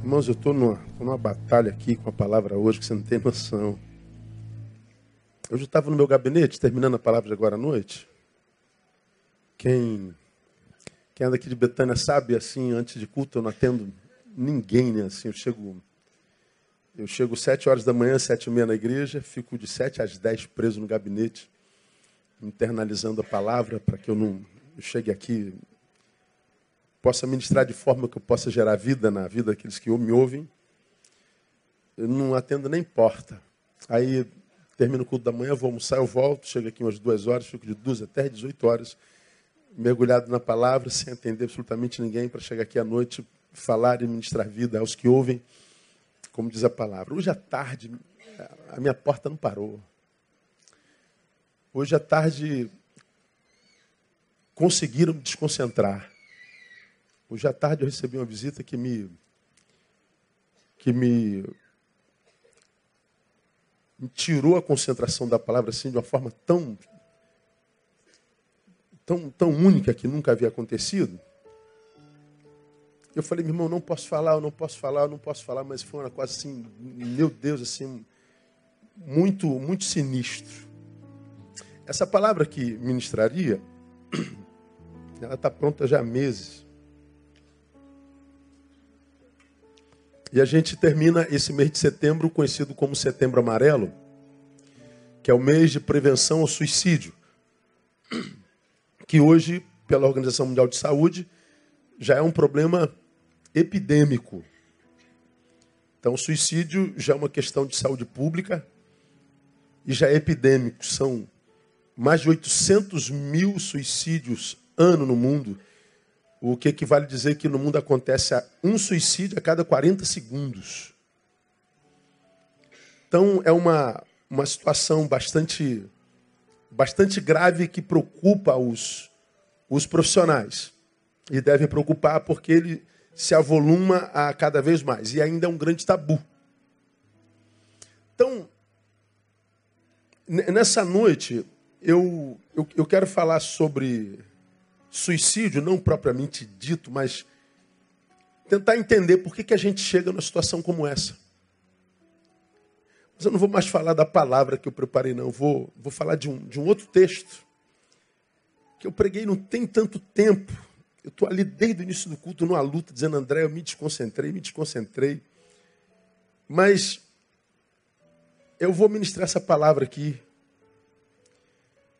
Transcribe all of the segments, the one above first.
Irmãos, eu estou numa, numa batalha aqui com a palavra hoje que você não tem noção. Eu estava no meu gabinete, terminando a palavra de agora à noite. Quem, quem anda aqui de Betânia sabe, assim, antes de culto eu não atendo ninguém, né? Assim, eu chego, eu chego sete horas da manhã, sete e meia na igreja, fico de sete às dez preso no gabinete, internalizando a palavra para que eu não eu chegue aqui possa ministrar de forma que eu possa gerar vida na vida daqueles que me ouvem. Eu não atendo nem porta. Aí termino o culto da manhã, vou almoçar, eu volto, chego aqui umas duas horas, fico de duas até 18 horas, mergulhado na palavra, sem atender absolutamente ninguém, para chegar aqui à noite, falar e ministrar vida aos que ouvem, como diz a palavra. Hoje à tarde, a minha porta não parou. Hoje à tarde, conseguiram me desconcentrar. Hoje à tarde eu recebi uma visita que me que me, me tirou a concentração da palavra assim de uma forma tão tão tão única que nunca havia acontecido. Eu falei, meu irmão, não posso falar, eu não posso falar, eu não posso falar, mas foi uma coisa assim, meu Deus, assim, muito muito sinistro. Essa palavra que ministraria, ela está pronta já há meses. E a gente termina esse mês de setembro, conhecido como Setembro Amarelo, que é o mês de prevenção ao suicídio, que hoje, pela Organização Mundial de Saúde, já é um problema epidêmico. Então, o suicídio já é uma questão de saúde pública e já é epidêmico. São mais de 800 mil suicídios ano no mundo o que equivale a dizer que no mundo acontece um suicídio a cada 40 segundos. Então é uma, uma situação bastante, bastante grave que preocupa os, os profissionais. E deve preocupar porque ele se avoluma a cada vez mais. E ainda é um grande tabu. Então, nessa noite, eu, eu, eu quero falar sobre suicídio, não propriamente dito, mas tentar entender por que, que a gente chega numa situação como essa. Mas eu não vou mais falar da palavra que eu preparei, não. Vou, vou falar de um, de um outro texto que eu preguei não tem tanto tempo. Eu estou ali desde o início do culto, numa luta, dizendo, André, eu me desconcentrei, me desconcentrei. Mas eu vou ministrar essa palavra aqui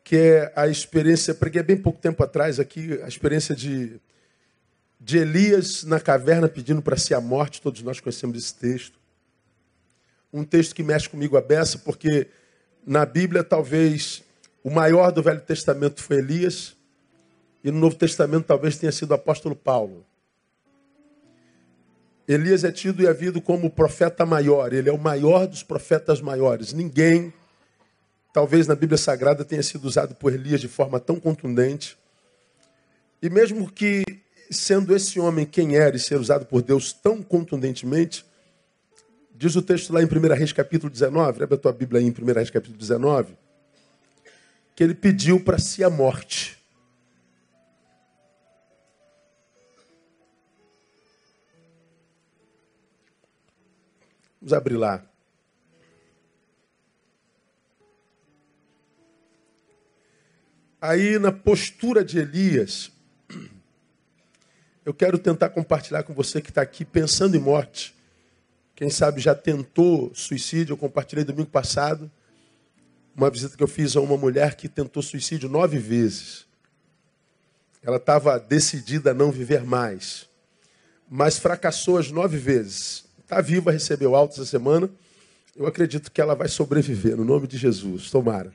que é a experiência, preguei bem pouco tempo atrás aqui, a experiência de, de Elias na caverna pedindo para si a morte, todos nós conhecemos esse texto. Um texto que mexe comigo a beça, porque na Bíblia talvez o maior do Velho Testamento foi Elias, e no Novo Testamento talvez tenha sido o apóstolo Paulo. Elias é tido e havido como o profeta maior, ele é o maior dos profetas maiores. Ninguém talvez na Bíblia Sagrada tenha sido usado por Elias de forma tão contundente. E mesmo que, sendo esse homem quem era e ser usado por Deus tão contundentemente, diz o texto lá em 1 Reis capítulo 19, abre a tua Bíblia aí em 1 Reis capítulo 19, que ele pediu para si a morte. Vamos abrir lá. Aí, na postura de Elias, eu quero tentar compartilhar com você que está aqui pensando em morte. Quem sabe já tentou suicídio. Eu compartilhei domingo passado uma visita que eu fiz a uma mulher que tentou suicídio nove vezes. Ela estava decidida a não viver mais, mas fracassou as nove vezes. Está viva, recebeu alta essa semana. Eu acredito que ela vai sobreviver, no nome de Jesus. Tomara.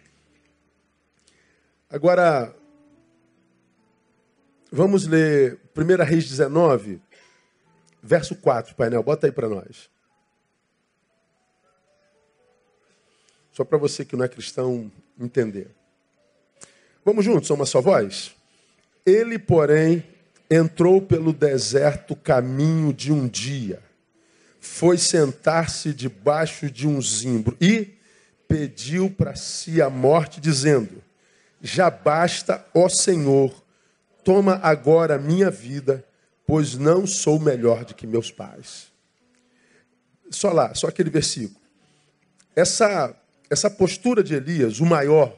Agora, vamos ler 1 Reis 19, verso 4, painel. Bota aí para nós. Só para você que não é cristão entender. Vamos juntos, uma só voz? Ele, porém, entrou pelo deserto caminho de um dia, foi sentar-se debaixo de um zimbro e pediu para si a morte, dizendo: já basta, ó Senhor, toma agora a minha vida, pois não sou melhor do que meus pais. só lá, só aquele versículo. Essa, essa postura de Elias, o maior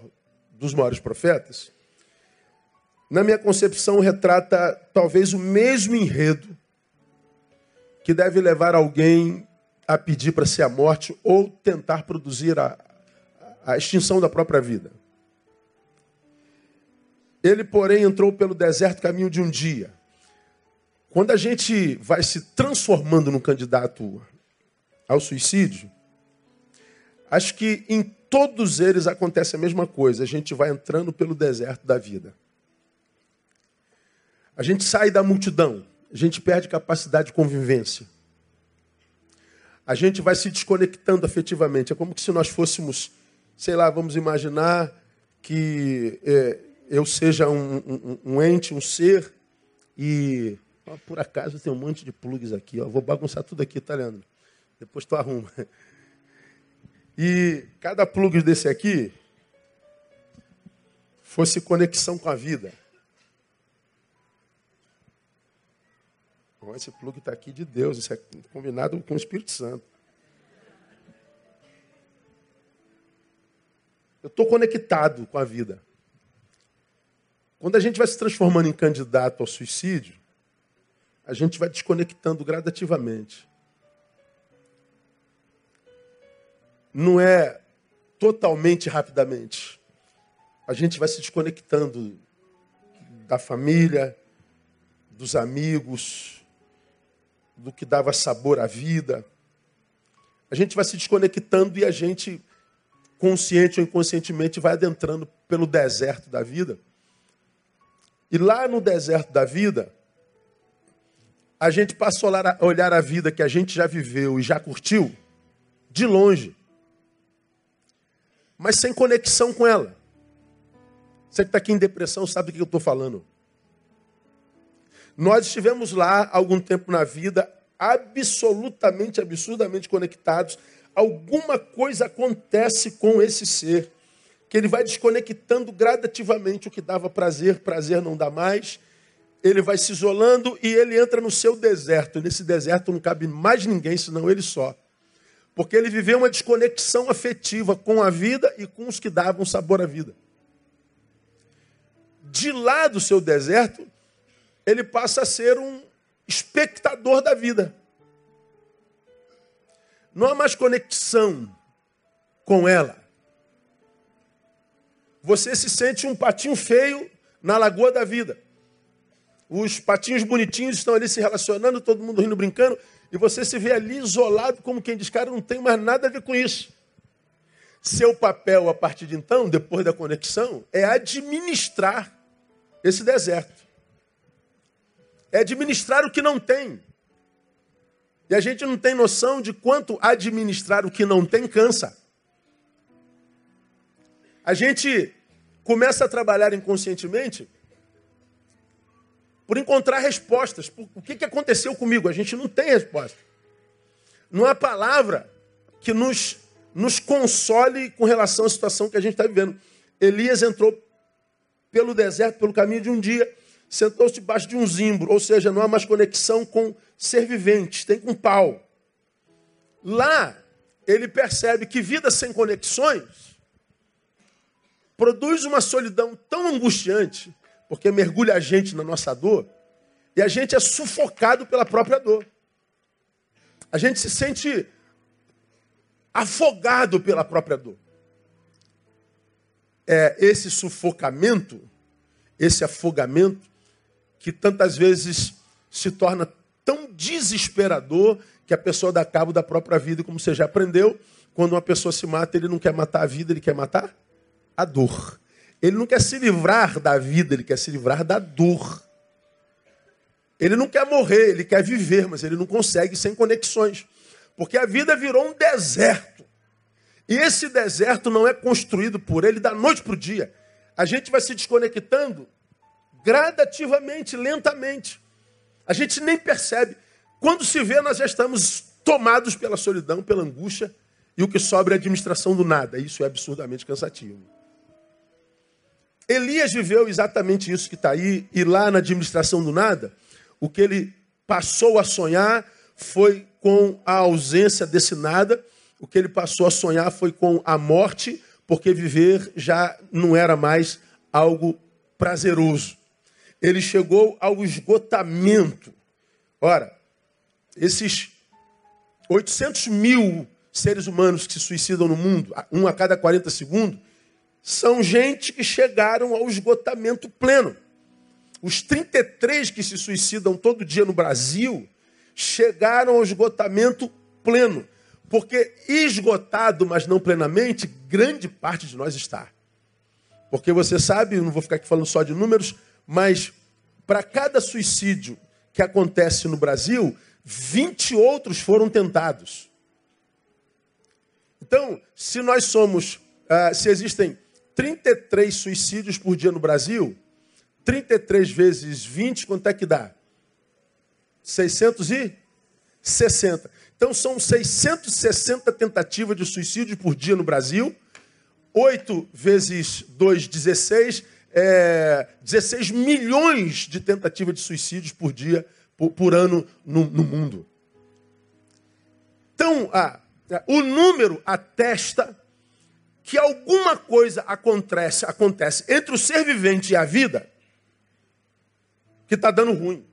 dos maiores profetas, na minha concepção, retrata talvez o mesmo enredo que deve levar alguém a pedir para ser a morte ou tentar produzir a, a extinção da própria vida. Ele, porém, entrou pelo deserto caminho de um dia. Quando a gente vai se transformando num candidato ao suicídio, acho que em todos eles acontece a mesma coisa. A gente vai entrando pelo deserto da vida. A gente sai da multidão, a gente perde capacidade de convivência. A gente vai se desconectando afetivamente. É como se nós fôssemos, sei lá, vamos imaginar que é, eu seja um, um, um, ente, um ser, e ó, por acaso tem um monte de plugs aqui. Ó, vou bagunçar tudo aqui, tá, Leandro? Depois tu arruma. E cada plug desse aqui fosse conexão com a vida. esse plug está aqui de Deus, isso é combinado com o Espírito Santo. Eu estou conectado com a vida. Quando a gente vai se transformando em candidato ao suicídio, a gente vai desconectando gradativamente. Não é totalmente rapidamente. A gente vai se desconectando da família, dos amigos, do que dava sabor à vida. A gente vai se desconectando e a gente, consciente ou inconscientemente, vai adentrando pelo deserto da vida. E lá no deserto da vida, a gente passa a olhar a vida que a gente já viveu e já curtiu de longe, mas sem conexão com ela. Você que está aqui em depressão sabe do que eu estou falando. Nós estivemos lá algum tempo na vida, absolutamente, absurdamente conectados. Alguma coisa acontece com esse ser, que ele vai desconectando gradativamente o que dava prazer, prazer não dá mais. Ele vai se isolando e ele entra no seu deserto. Nesse deserto não cabe mais ninguém senão ele só. Porque ele viveu uma desconexão afetiva com a vida e com os que davam sabor à vida. De lá do seu deserto, ele passa a ser um espectador da vida. Não há mais conexão com ela. Você se sente um patinho feio na lagoa da vida. Os patinhos bonitinhos estão ali se relacionando, todo mundo rindo, brincando, e você se vê ali isolado, como quem diz, cara, não tem mais nada a ver com isso. Seu papel a partir de então, depois da conexão, é administrar esse deserto é administrar o que não tem. E a gente não tem noção de quanto administrar o que não tem cansa. A gente começa a trabalhar inconscientemente por encontrar respostas. o que, que aconteceu comigo? A gente não tem resposta. Não há palavra que nos, nos console com relação à situação que a gente está vivendo. Elias entrou pelo deserto, pelo caminho de um dia sentou-se debaixo de um zimbro, ou seja, não há mais conexão com ser vivente, tem com pau. Lá, ele percebe que vida sem conexões produz uma solidão tão angustiante, porque mergulha a gente na nossa dor, e a gente é sufocado pela própria dor. A gente se sente afogado pela própria dor. É esse sufocamento, esse afogamento, que tantas vezes se torna tão desesperador que a pessoa dá cabo da própria vida, como você já aprendeu, quando uma pessoa se mata, ele não quer matar a vida, ele quer matar a dor. Ele não quer se livrar da vida, ele quer se livrar da dor. Ele não quer morrer, ele quer viver, mas ele não consegue sem conexões. Porque a vida virou um deserto. E esse deserto não é construído por ele da noite para o dia. A gente vai se desconectando gradativamente, lentamente. A gente nem percebe. Quando se vê, nós já estamos tomados pela solidão, pela angústia, e o que sobra é a administração do nada. Isso é absurdamente cansativo. Elias viveu exatamente isso que está aí, e lá na administração do nada, o que ele passou a sonhar foi com a ausência desse nada, o que ele passou a sonhar foi com a morte, porque viver já não era mais algo prazeroso. Ele chegou ao esgotamento. Ora, esses 800 mil seres humanos que se suicidam no mundo, um a cada 40 segundos, são gente que chegaram ao esgotamento pleno. Os 33 que se suicidam todo dia no Brasil chegaram ao esgotamento pleno. Porque esgotado, mas não plenamente, grande parte de nós está. Porque você sabe, não vou ficar aqui falando só de números, mas para cada suicídio que acontece no Brasil, 20 outros foram tentados. Então, se nós somos, uh, se existem 33 suicídios por dia no Brasil, 33 vezes 20, quanto é que dá? 660. Então são 660 tentativas de suicídio por dia no Brasil. 8 vezes 2, 16. É, 16 milhões de tentativas de suicídios por dia, por, por ano no, no, mundo. Então, a, o número atesta que alguma coisa acontece, acontece entre o ser vivente e a vida que está dando ruim.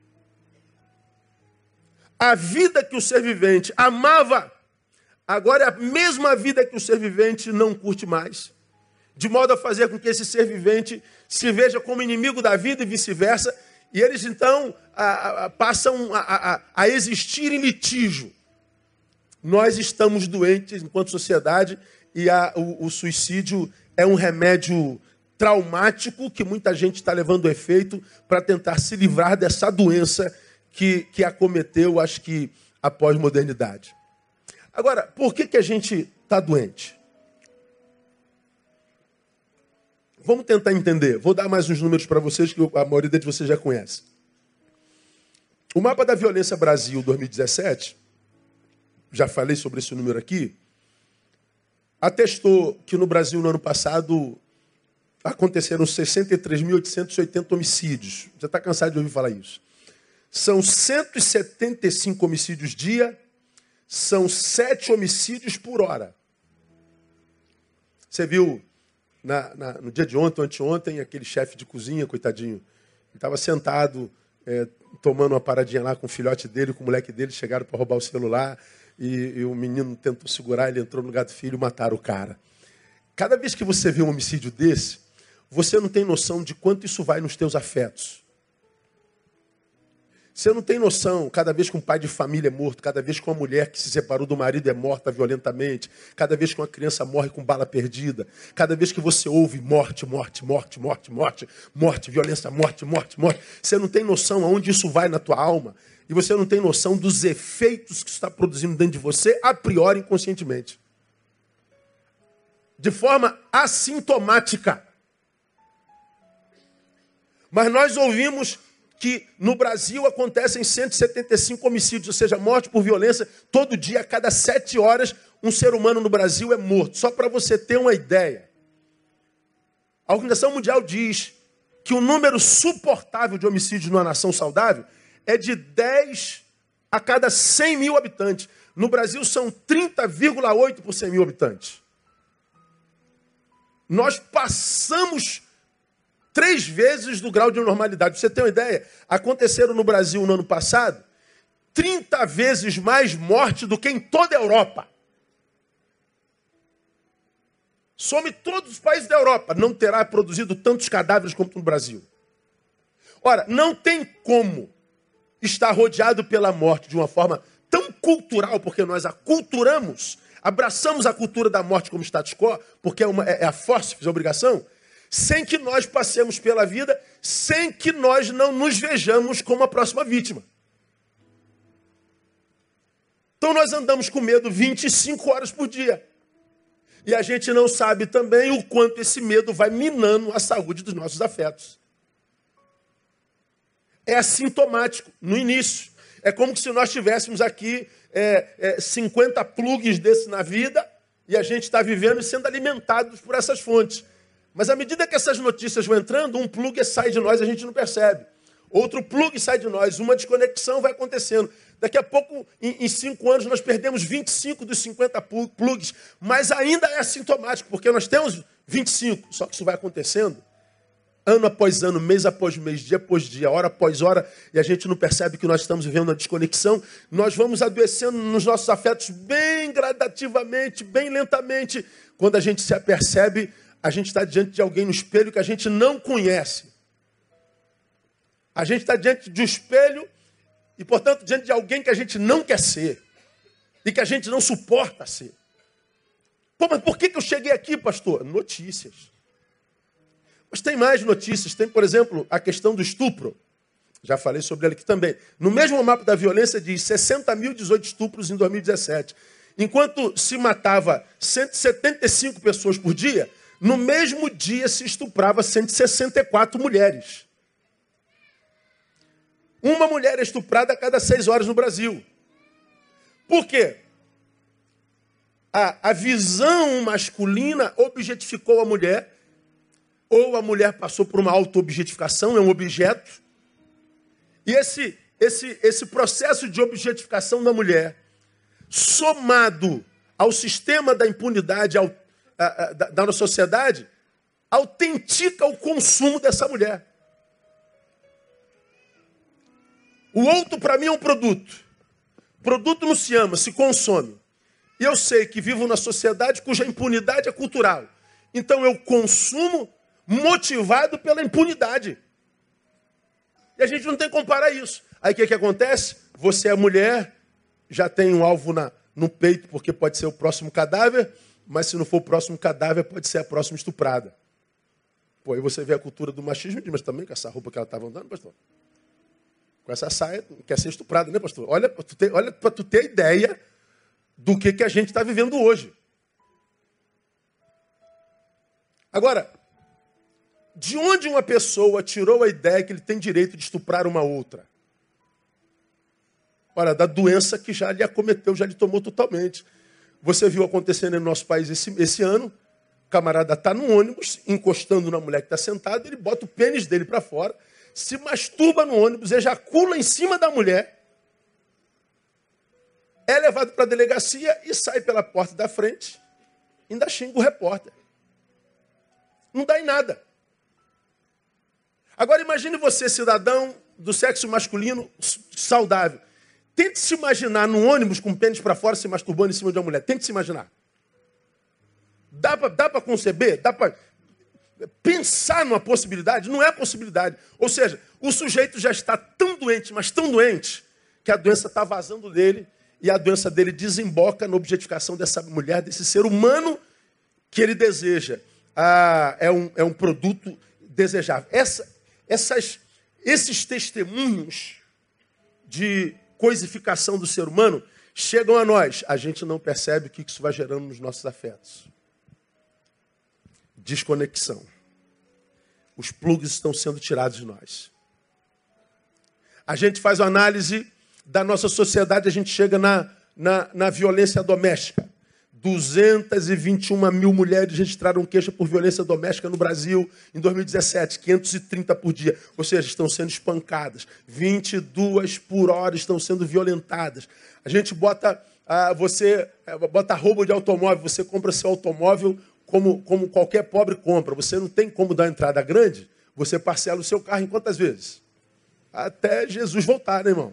A vida que o ser vivente amava, agora é a mesma vida que o ser vivente não curte mais. De modo a fazer com que esse ser vivente se veja como inimigo da vida e vice-versa, e eles então a, a, passam a, a existir em litígio. Nós estamos doentes enquanto sociedade e o, o suicídio é um remédio traumático que muita gente está levando efeito para tentar se livrar dessa doença que, que acometeu, acho que, a pós-modernidade. Agora, por que, que a gente está doente? Vamos tentar entender. Vou dar mais uns números para vocês que a maioria de vocês já conhece. O mapa da violência Brasil 2017, já falei sobre esse número aqui, atestou que no Brasil no ano passado aconteceram 63.880 homicídios. Já está cansado de ouvir falar isso. São 175 homicídios dia, são sete homicídios por hora. Você viu na, na, no dia de ontem, anteontem, aquele chefe de cozinha, coitadinho, estava sentado, é, tomando uma paradinha lá com o filhote dele, com o moleque dele, chegaram para roubar o celular, e, e, o menino tentou segurar, ele entrou no lugar do filho e mataram o cara. Cada vez que você vê um homicídio desse, você não tem noção de quanto isso vai nos teus afetos. Você não tem noção, cada vez que um pai de família é morto, cada vez que uma mulher que se separou do marido é morta violentamente, cada vez que uma criança morre com bala perdida, cada vez que você ouve morte, morte, morte, morte, morte, morte, violência, morte, morte, morte, você não tem noção aonde isso vai na tua alma e você não tem noção dos efeitos que está produzindo dentro de você, a priori, inconscientemente. De forma assintomática. Mas nós ouvimos que no Brasil acontecem 175 homicídios, ou seja, morte por violência, todo dia, a cada sete horas, um ser humano no Brasil é morto. Só para você ter uma ideia. A Organização Mundial diz que o número suportável de homicídios numa nação saudável é de 10 a cada 100 mil habitantes. No Brasil são 30,8 por 100 mil habitantes. Nós passamos três vezes do grau de normalidade. você tem uma ideia? Aconteceram no Brasil no ano passado 30 vezes mais morte do que em toda a Europa. Some todos os países da Europa, não terá produzido tantos cadáveres como no Brasil. Ora, não tem como estar rodeado pela morte de uma forma tão cultural, porque nós a culturamos, abraçamos a cultura da morte como status quo, porque é, uma, é, é a força, a obrigação, sem que nós passemos pela vida, sem que nós não nos vejamos como a próxima vítima. Então nós andamos com medo 25 horas por dia. E a gente não sabe também o quanto esse medo vai minando a saúde dos nossos afetos. É assintomático no início. É como se nós tivéssemos aqui é, é, 50 plugs desse na vida e a gente está vivendo e sendo alimentados por essas fontes. Mas à medida que essas notícias vão entrando, um plug sai de nós e a gente não percebe. outro plug sai de nós, uma desconexão vai acontecendo. Daqui a pouco, em, em cinco anos, nós perdemos 25 dos 50 plugs, mas ainda é assintomático, porque nós temos 25, só que isso vai acontecendo ano após ano, mês após mês, dia após dia, hora após hora, e a gente não percebe que nós estamos vivendo uma desconexão, nós vamos adoecendo nos nossos afetos bem gradativamente, bem lentamente. Quando a gente se apercebe, a gente está diante de alguém no espelho que a gente não conhece. A gente está diante de um espelho e, portanto, diante de alguém que a gente não quer ser e que a gente não suporta ser. Pô, mas por que, que eu cheguei aqui, pastor? Notícias. Mas tem mais notícias. Tem, por exemplo, a questão do estupro. Já falei sobre ele aqui também. No mesmo mapa da violência diz 60.018 estupros em 2017. Enquanto se matava 175 pessoas por dia, no mesmo dia se estuprava 164 mulheres. Uma mulher é estuprada a cada seis horas no Brasil. Por quê? A, a visão masculina objetificou a mulher ou a mulher passou por uma auto-objetificação, é um objeto. E esse, esse, esse processo de objetificação da mulher, somado ao sistema da impunidade ao, a, a, da, da nossa sociedade, autentica o consumo dessa mulher. O outro, para mim, é um produto. Produto não se ama, se consome. E eu sei que vivo na sociedade cuja impunidade é cultural. Então eu consumo motivado pela impunidade. E a gente não tem que comparar isso. Aí o que, que acontece? Você é mulher, já tem um alvo na, no peito, porque pode ser o próximo cadáver, mas se não for o próximo cadáver, pode ser a próxima estuprada. Pô, aí você vê a cultura do machismo, mas também com essa roupa que ela estava andando, pastor. Com essa saia, quer ser estuprada, né, pastor? Olha para tu, ter, tu ter ideia do que, que a gente está vivendo hoje. Agora, de onde uma pessoa tirou a ideia que ele tem direito de estuprar uma outra? Ora, da doença que já lhe acometeu, já lhe tomou totalmente. Você viu acontecendo no nosso país esse, esse ano, o camarada está no ônibus, encostando na mulher que está sentada, ele bota o pênis dele para fora, se masturba no ônibus, ejacula em cima da mulher, é levado para a delegacia e sai pela porta da frente, ainda xinga o repórter. Não dá em nada. Agora imagine você, cidadão do sexo masculino saudável. Tente se imaginar num ônibus com o pênis para fora se masturbando em cima de uma mulher. Tente se imaginar. Dá para conceber? Dá para pensar numa possibilidade? Não é possibilidade. Ou seja, o sujeito já está tão doente, mas tão doente, que a doença está vazando dele e a doença dele desemboca na objetificação dessa mulher, desse ser humano que ele deseja. Ah, é, um, é um produto desejável. Essa, essas, esses testemunhos de coisificação do ser humano chegam a nós. A gente não percebe o que isso vai gerando nos nossos afetos. Desconexão. Os plugs estão sendo tirados de nós. A gente faz uma análise da nossa sociedade, a gente chega na, na, na violência doméstica. 221 mil mulheres registraram queixa por violência doméstica no Brasil em 2017, 530 por dia. Ou seja, estão sendo espancadas. 22 por hora estão sendo violentadas. A gente bota, ah, você eh, bota roubo de automóvel, você compra seu automóvel como, como qualquer pobre compra. Você não tem como dar entrada grande, você parcela o seu carro em quantas vezes? Até Jesus voltar, né, irmão?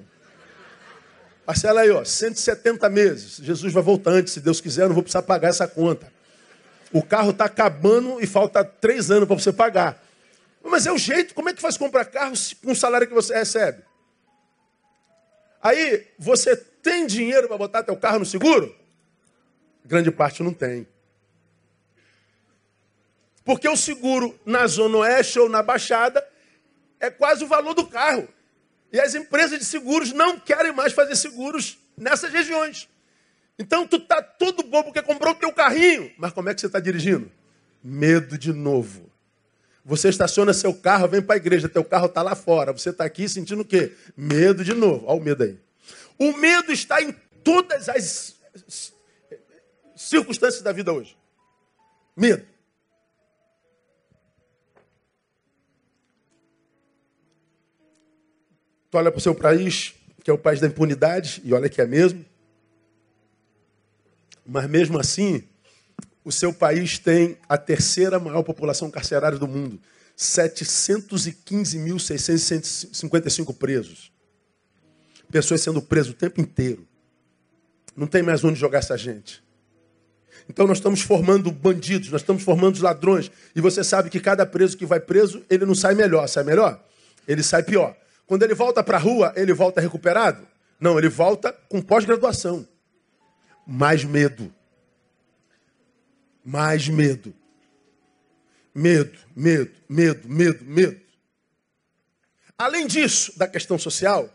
Parcela aí, ó, 170 meses. Jesus vai voltar antes, se Deus quiser, eu não vou precisar pagar essa conta. O carro está acabando e falta três anos para você pagar. Mas é o jeito, como é que faz comprar carro com o salário que você recebe? Aí, você tem dinheiro para botar teu carro no seguro? Grande parte não tem. Porque o seguro na Zona Oeste ou na Baixada é quase o valor do carro. E as empresas de seguros não querem mais fazer seguros nessas regiões. Então tu tá todo bobo porque comprou o teu carrinho. Mas como é que você está dirigindo? Medo de novo. Você estaciona seu carro, vem para a igreja, teu carro está lá fora. Você está aqui sentindo o quê? Medo de novo. Olha o medo aí. O medo está em todas as circunstâncias da vida hoje. Medo. Tu olha para o seu país, que é o país da impunidade, e olha que é mesmo. Mas mesmo assim, o seu país tem a terceira maior população carcerária do mundo. 715.655 presos. Pessoas sendo presas o tempo inteiro. Não tem mais onde jogar essa gente. Então nós estamos formando bandidos, nós estamos formando ladrões. E você sabe que cada preso que vai preso, ele não sai melhor. Sai melhor? Ele sai pior. Quando ele volta para a rua, ele volta recuperado? Não, ele volta com pós-graduação. Mais medo. Mais medo. Medo, medo, medo, medo, medo. Além disso, da questão social,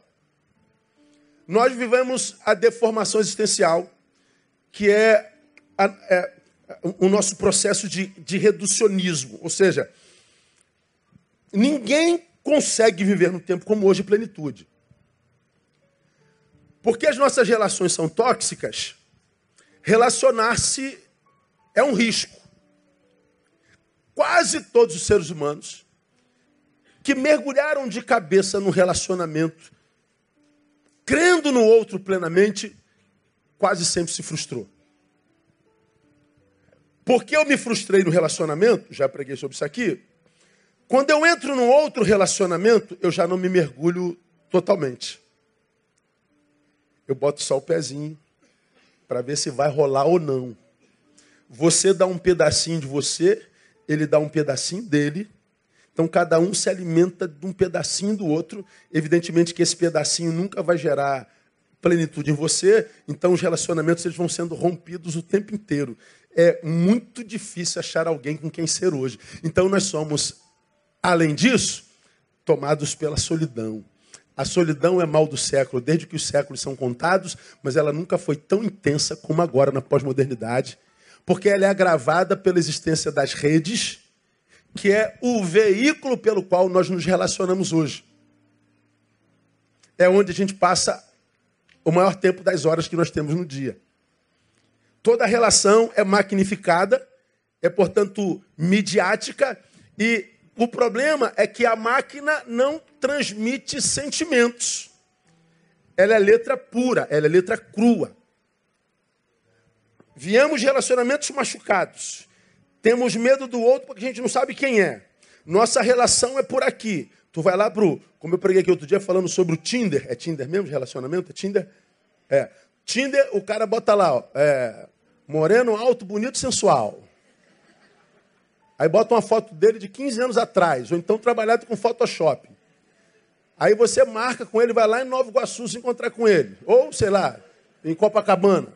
nós vivemos a deformação existencial, que é, a, é o nosso processo de, de reducionismo. Ou seja, ninguém consegue viver num tempo como hoje plenitude. Porque as nossas relações são tóxicas, relacionar-se é um risco. Quase todos os seres humanos que mergulharam de cabeça no relacionamento crendo no outro plenamente, quase sempre se frustrou. Porque eu me frustrei no relacionamento, já preguei sobre isso aqui. Quando eu entro num outro relacionamento, eu já não me mergulho totalmente. Eu boto só o pezinho para ver se vai rolar ou não. Você dá um pedacinho de você, ele dá um pedacinho dele, então cada um se alimenta de um pedacinho do outro. Evidentemente que esse pedacinho nunca vai gerar plenitude em você, então os relacionamentos eles vão sendo rompidos o tempo inteiro. É muito difícil achar alguém com quem ser hoje. Então nós somos, além disso, tomados pela solidão. A solidão é mal do século, desde que os séculos são contados, mas ela nunca foi tão intensa como agora na pós-modernidade, porque ela é agravada pela existência das redes que é o veículo pelo qual nós nos relacionamos hoje. É onde a gente passa o maior tempo das horas que nós temos no dia. Toda relação é magnificada, é, portanto, midiática, e o problema é que a máquina não transmite sentimentos. Ela é letra pura, ela é letra crua. Viemos de relacionamentos machucados. Temos medo do outro porque a gente não sabe quem é. Nossa relação é por aqui. Tu vai lá pro, como eu preguei aqui outro dia falando sobre o Tinder. É Tinder mesmo, relacionamento? É Tinder? É. Tinder, o cara bota lá, ó, é, moreno, alto, bonito, sensual. Aí bota uma foto dele de 15 anos atrás, ou então trabalhado com Photoshop. Aí você marca com ele, vai lá em Nova Iguaçu se encontrar com ele. Ou, sei lá, em Copacabana.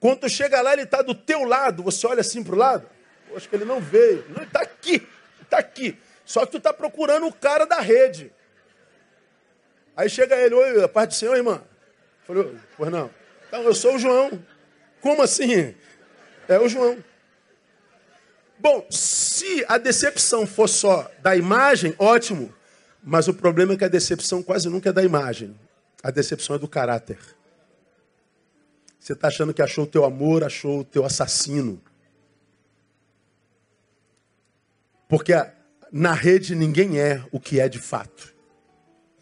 Quando tu chega lá, ele está do teu lado, você olha assim para o lado, acho que ele não veio. Não, ele está aqui, está aqui. Só que tu está procurando o cara da rede. Aí chega ele, oi, a paz do Senhor, irmã. Falei, pois não. Então, eu sou o João. Como assim? É o João. Bom, se a decepção for só da imagem, ótimo. Mas o problema é que a decepção quase nunca é da imagem. A decepção é do caráter. Você está achando que achou o teu amor, achou o teu assassino. Porque na rede ninguém é o que é de fato.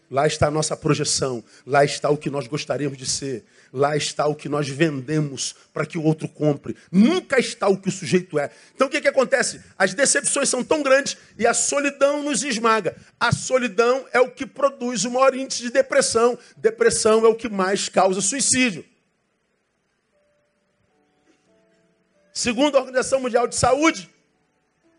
Lá está a nossa projeção, lá está o que nós gostaríamos de ser, lá está o que nós vendemos para que o outro compre. Nunca está o que o sujeito é. Então o que, que acontece? As decepções são tão grandes e a solidão nos esmaga. A solidão é o que produz o maior índice de depressão. Depressão é o que mais causa suicídio. Segundo a Organização Mundial de Saúde,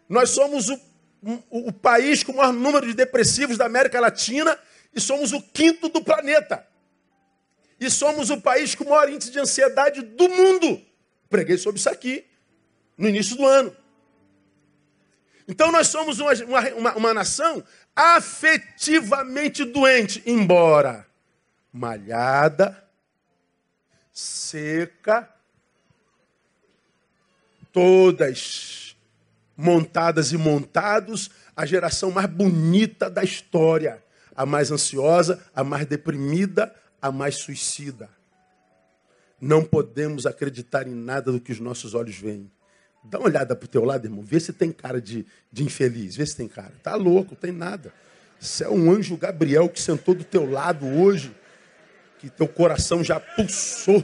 nós somos o, o, o país com o maior número de depressivos da América Latina e somos o quinto do planeta. E somos o país com o maior índice de ansiedade do mundo. Preguei sobre isso aqui no início do ano. Então nós somos uma, uma, uma nação afetivamente doente, embora malhada, seca, todas montadas e montados, a geração mais bonita da história, a mais ansiosa, a mais deprimida, a mais suicida. Não podemos acreditar em nada do que os nossos olhos veem. Dá uma olhada para o teu lado, irmão. Vê se tem cara de, de infeliz. Vê se tem cara. Tá louco, tem nada. Você é um anjo Gabriel que sentou do teu lado hoje, que teu coração já pulsou.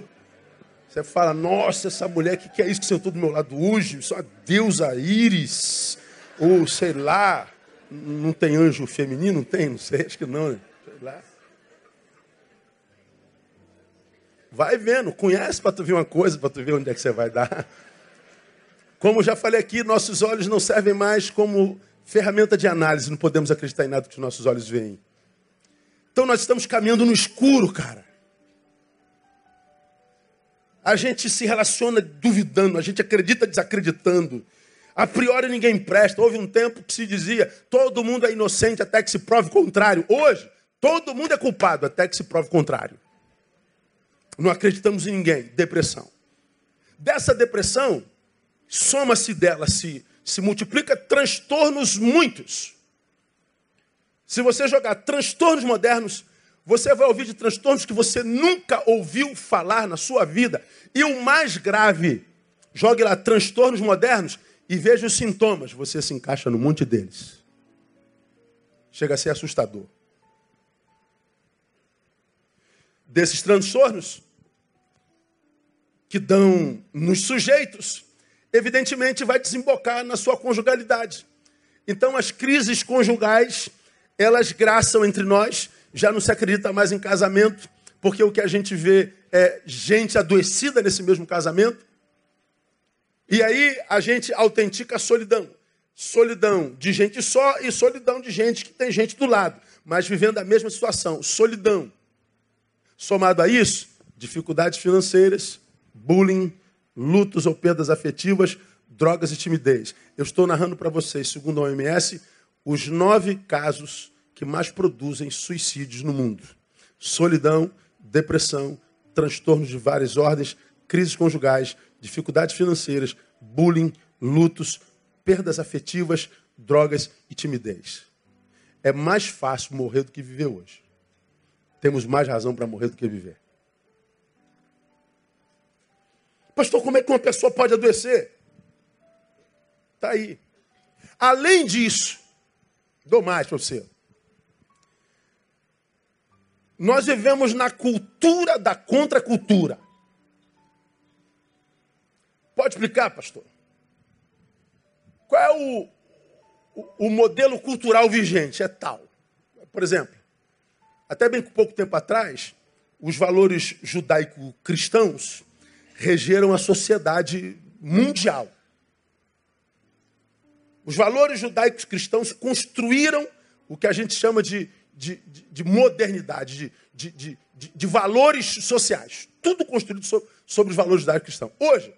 Você fala, nossa, essa mulher, o que, que é isso que sentou do meu lado hoje? Isso é uma deusa íris. Ou sei lá, não tem anjo feminino? Não tem? Não sei, acho que não, né? Sei lá. Vai vendo, conhece para tu ver uma coisa, para tu ver onde é que você vai dar. Como já falei aqui, nossos olhos não servem mais como ferramenta de análise, não podemos acreditar em nada que os nossos olhos veem. Então nós estamos caminhando no escuro, cara. A gente se relaciona duvidando, a gente acredita desacreditando. A priori ninguém presta. Houve um tempo que se dizia todo mundo é inocente até que se prove o contrário. Hoje, todo mundo é culpado até que se prove o contrário. Não acreditamos em ninguém. Depressão. Dessa depressão, soma-se dela, se, se multiplica transtornos muitos. Se você jogar transtornos modernos, você vai ouvir de transtornos que você nunca ouviu falar na sua vida. E o mais grave, jogue lá transtornos modernos e veja os sintomas. Você se encaixa no monte deles. Chega a ser assustador. Desses transtornos que dão nos sujeitos, evidentemente vai desembocar na sua conjugalidade. Então as crises conjugais, elas graçam entre nós, já não se acredita mais em casamento, porque o que a gente vê é gente adoecida nesse mesmo casamento. E aí a gente autentica a solidão. Solidão de gente só e solidão de gente que tem gente do lado, mas vivendo a mesma situação. Solidão. Somado a isso, dificuldades financeiras, bullying, lutos ou perdas afetivas, drogas e timidez. Eu estou narrando para vocês, segundo a OMS, os nove casos que mais produzem suicídios no mundo: solidão, depressão, transtornos de várias ordens, crises conjugais, dificuldades financeiras, bullying, lutos, perdas afetivas, drogas e timidez. É mais fácil morrer do que viver hoje. Temos mais razão para morrer do que viver. Pastor, como é que uma pessoa pode adoecer? Está aí. Além disso, dou mais para você. Nós vivemos na cultura da contracultura. Pode explicar, pastor? Qual é o, o, o modelo cultural vigente? É tal. Por exemplo, até bem pouco tempo atrás, os valores judaico-cristãos regeram a sociedade mundial. Os valores judaicos cristãos construíram o que a gente chama de, de, de, de modernidade, de, de, valores sociais. Tudo construído sobre, sobre os valores judaicos cristãos. Hoje,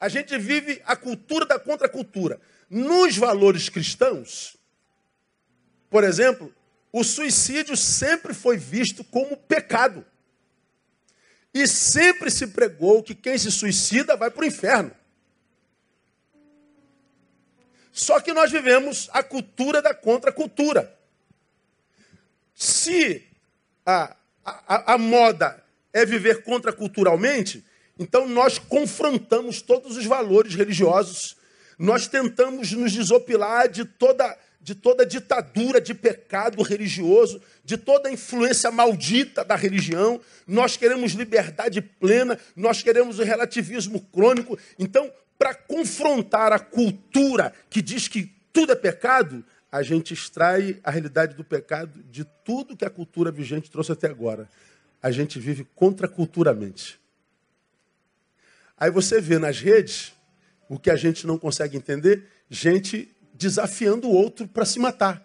a gente vive a cultura da contracultura. Nos valores cristãos, por exemplo, o suicídio sempre foi visto como pecado. E sempre se pregou que quem se suicida vai para o inferno. Só que nós vivemos a cultura da contracultura. Se a, a, a moda é viver contraculturalmente, então nós confrontamos todos os valores religiosos, nós tentamos nos desopilar de toda de toda ditadura de pecado religioso, de toda influência maldita da religião. Nós queremos liberdade plena, nós queremos o relativismo crônico. Então, para confrontar a cultura que diz que tudo é pecado, a gente extrai a realidade do pecado de tudo que a cultura vigente trouxe até agora. A gente vive contraculturamente. Aí você vê nas redes o que a gente não consegue entender, gente desafiando o outro para se matar.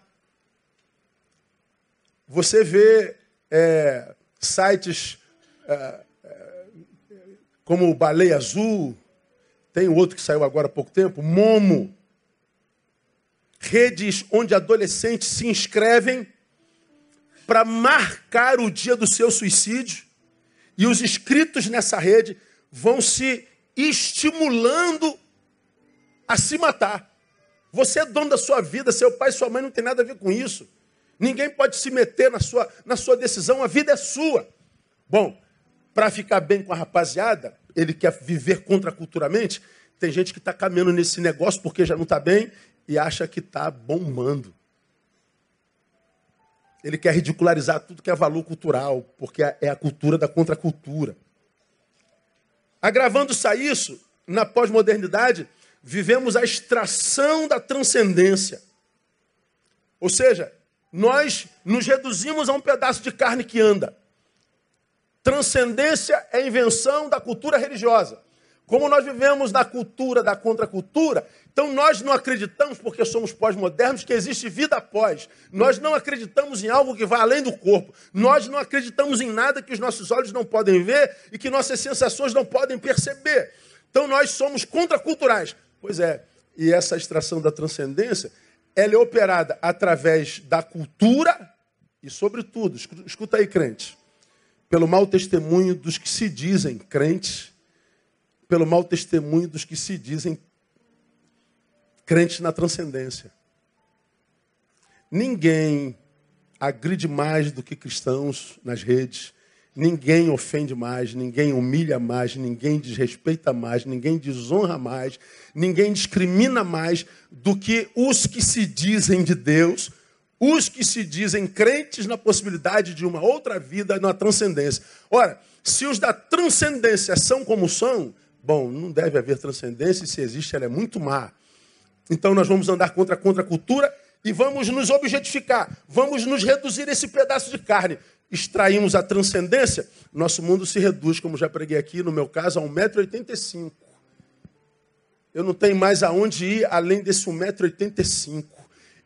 Você vê é, sites é, é, como o Baleia Azul, tem outro que saiu agora há pouco tempo, Momo. Redes onde adolescentes se inscrevem para marcar o dia do seu suicídio. E os inscritos nessa rede vão se estimulando a se matar. Você é dono da sua vida, seu pai e sua mãe não tem nada a ver com isso. Ninguém pode se meter na sua, na sua decisão, a vida é sua. Bom, para ficar bem com a rapaziada, ele quer viver contraculturamente, tem gente que está caminhando nesse negócio porque já não está bem e acha que está bombando. Ele quer ridicularizar tudo que é valor cultural, porque é a cultura da contracultura. Agravando-se a isso, na pós-modernidade, vivemos a extração da transcendência. Ou seja, nós nos reduzimos a um pedaço de carne que anda. Transcendência é invenção da cultura religiosa. Como nós vivemos na cultura da contracultura, então nós não acreditamos, porque somos pós-modernos, que existe vida após. Nós não acreditamos em algo que vai além do corpo. Nós não acreditamos em nada que os nossos olhos não podem ver e que nossas sensações não podem perceber. Então nós somos contraculturais. Pois é, e essa extração da transcendência, ela é operada através da cultura e, sobretudo, escuta aí, crente, pelo mau testemunho dos que se dizem crentes, pelo mau testemunho dos que se dizem crentes na transcendência. Ninguém agride mais do que cristãos nas redes. Ninguém ofende mais, ninguém humilha mais, ninguém desrespeita mais, ninguém desonra mais, ninguém discrimina mais do que os que se dizem de Deus, os que se dizem crentes na possibilidade de uma outra vida na transcendência. Ora, se os da transcendência são como são, bom, não deve haver transcendência, e se existe, ela é muito má. Então nós vamos andar contra a contracultura e vamos nos objetificar, vamos nos reduzir esse pedaço de carne. Extraímos a transcendência, nosso mundo se reduz, como já preguei aqui, no meu caso, a 1,85m. Eu não tenho mais aonde ir além desse 1,85m.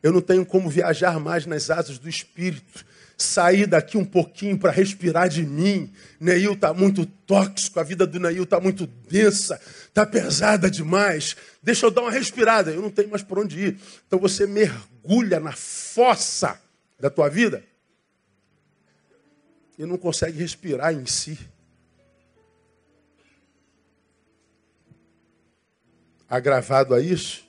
Eu não tenho como viajar mais nas asas do Espírito sair daqui um pouquinho para respirar de mim. Neil está muito tóxico, a vida do Neil está muito densa, está pesada demais. Deixa eu dar uma respirada. Eu não tenho mais por onde ir. Então você mergulha na fossa da tua vida e não consegue respirar em si. Agravado a isso,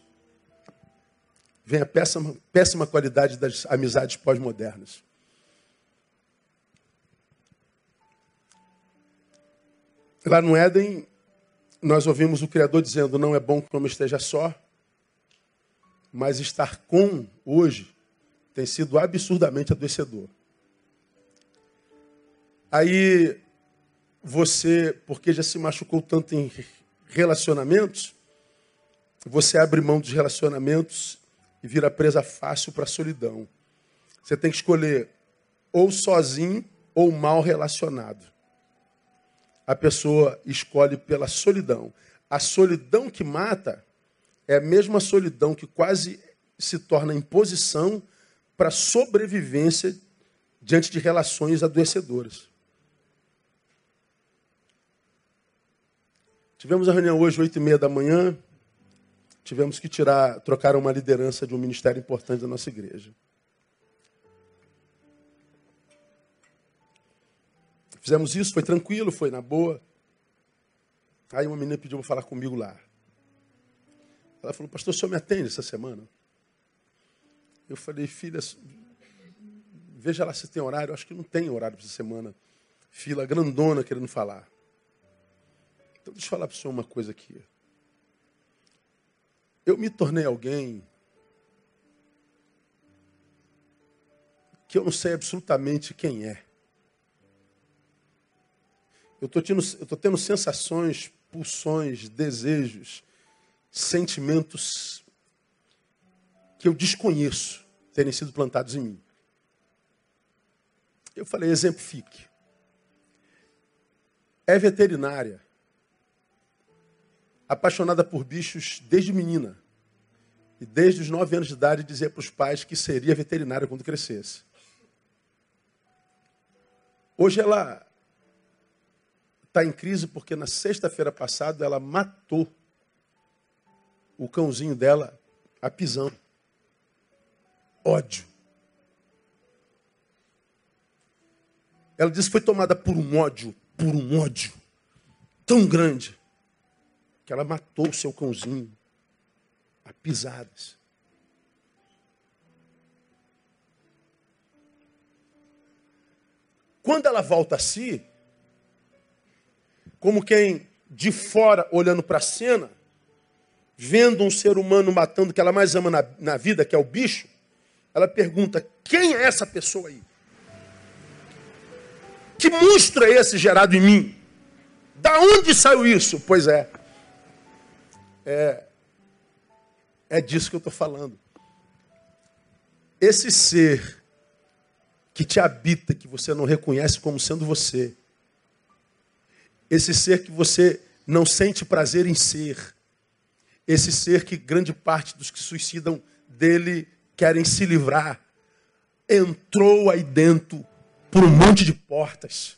vem a péssima, péssima qualidade das amizades pós-modernas. Lá no Éden, nós ouvimos o Criador dizendo: Não é bom que o homem esteja só, mas estar com hoje tem sido absurdamente adoecedor. Aí você, porque já se machucou tanto em relacionamentos, você abre mão dos relacionamentos e vira presa fácil para a solidão. Você tem que escolher ou sozinho ou mal relacionado a pessoa escolhe pela solidão. A solidão que mata é a mesma solidão que quase se torna imposição para sobrevivência diante de relações adoecedoras. Tivemos a reunião hoje, oito e meia da manhã. Tivemos que tirar, trocar uma liderança de um ministério importante da nossa igreja. Fizemos isso, foi tranquilo, foi na boa. Aí uma menina pediu para falar comigo lá. Ela falou, pastor, o senhor me atende essa semana? Eu falei, filha, veja lá se tem horário. Eu acho que não tem horário para essa semana. Fila grandona querendo falar. Então deixa eu falar para o senhor uma coisa aqui. Eu me tornei alguém que eu não sei absolutamente quem é. Eu estou tendo, sensações, pulsões, desejos, sentimentos que eu desconheço terem sido plantados em mim. Eu falei, exemplifique. É veterinária, apaixonada por bichos desde menina. E desde os nove anos de idade dizia para os pais que seria veterinária quando crescesse. Hoje ela está em crise porque na sexta-feira passada ela matou o cãozinho dela a pisão. Ódio. Ela disse que foi tomada por um ódio, por um ódio tão grande, que ela matou o seu cãozinho a pisadas. Quando ela volta a si, como quem de fora olhando para a cena, vendo um ser humano matando o que ela mais ama na, na vida, que é o bicho, ela pergunta: quem é essa pessoa aí? Que monstro é esse gerado em mim? Da onde saiu isso? Pois é. É, é disso que eu estou falando. Esse ser que te habita, que você não reconhece como sendo você, esse ser que você não sente prazer em ser, esse ser que grande parte dos que suicidam dele querem se livrar, entrou aí dentro por um monte de portas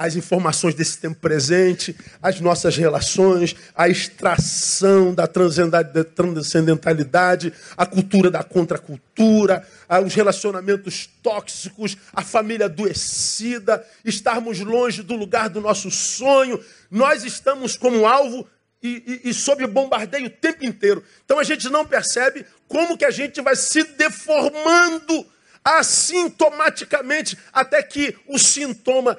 as informações desse tempo presente, as nossas relações, a extração da transcendentalidade, a cultura da contracultura, os relacionamentos tóxicos, a família adoecida, estarmos longe do lugar do nosso sonho. Nós estamos como alvo e, e, e sob bombardeio o tempo inteiro. Então a gente não percebe como que a gente vai se deformando assintomaticamente, até que o sintoma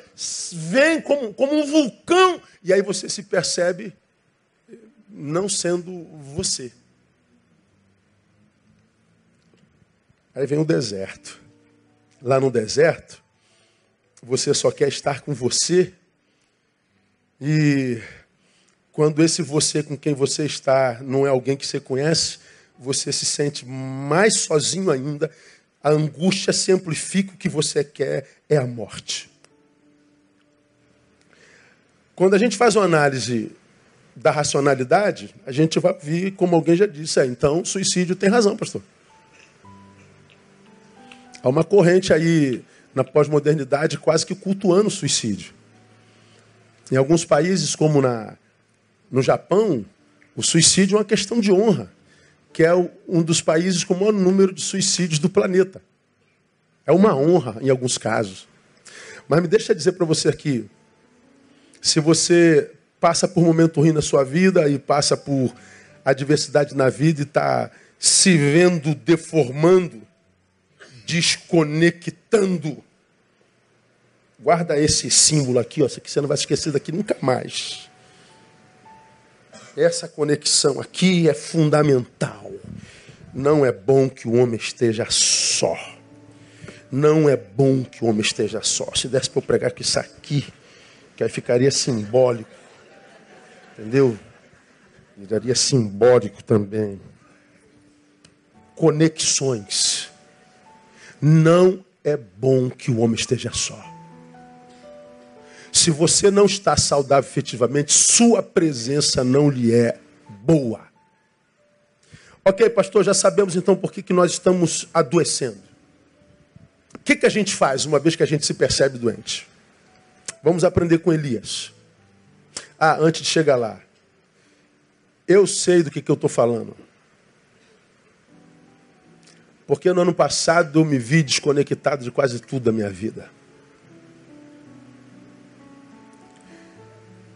vem como, como um vulcão, e aí você se percebe não sendo você. Aí vem o deserto. Lá no deserto, você só quer estar com você, e quando esse você com quem você está não é alguém que você conhece, você se sente mais sozinho ainda a angústia se amplifica, o que você quer é a morte. Quando a gente faz uma análise da racionalidade, a gente vai vir, como alguém já disse, é, então suicídio tem razão, pastor. Há uma corrente aí na pós-modernidade quase que cultuando o suicídio. Em alguns países, como na, no Japão, o suicídio é uma questão de honra que é um dos países com o maior número de suicídios do planeta. É uma honra em alguns casos. Mas me deixa dizer para você aqui, se você passa por um momento ruim na sua vida e passa por adversidade na vida e está se vendo deformando, desconectando, guarda esse símbolo aqui, ó, que você não vai esquecer daqui nunca mais. Essa conexão aqui é fundamental. Não é bom que o homem esteja só. Não é bom que o homem esteja só. Se desse para eu pregar com isso aqui, que aí ficaria simbólico. Entendeu? Viraria simbólico também. Conexões. Não é bom que o homem esteja só. Se você não está saudável efetivamente, sua presença não lhe é boa. Ok, pastor, já sabemos então por que, que nós estamos adoecendo. O que, que a gente faz uma vez que a gente se percebe doente? Vamos aprender com Elias. Ah, antes de chegar lá. Eu sei do que, que eu estou falando. Porque no ano passado eu me vi desconectado de quase tudo da minha vida.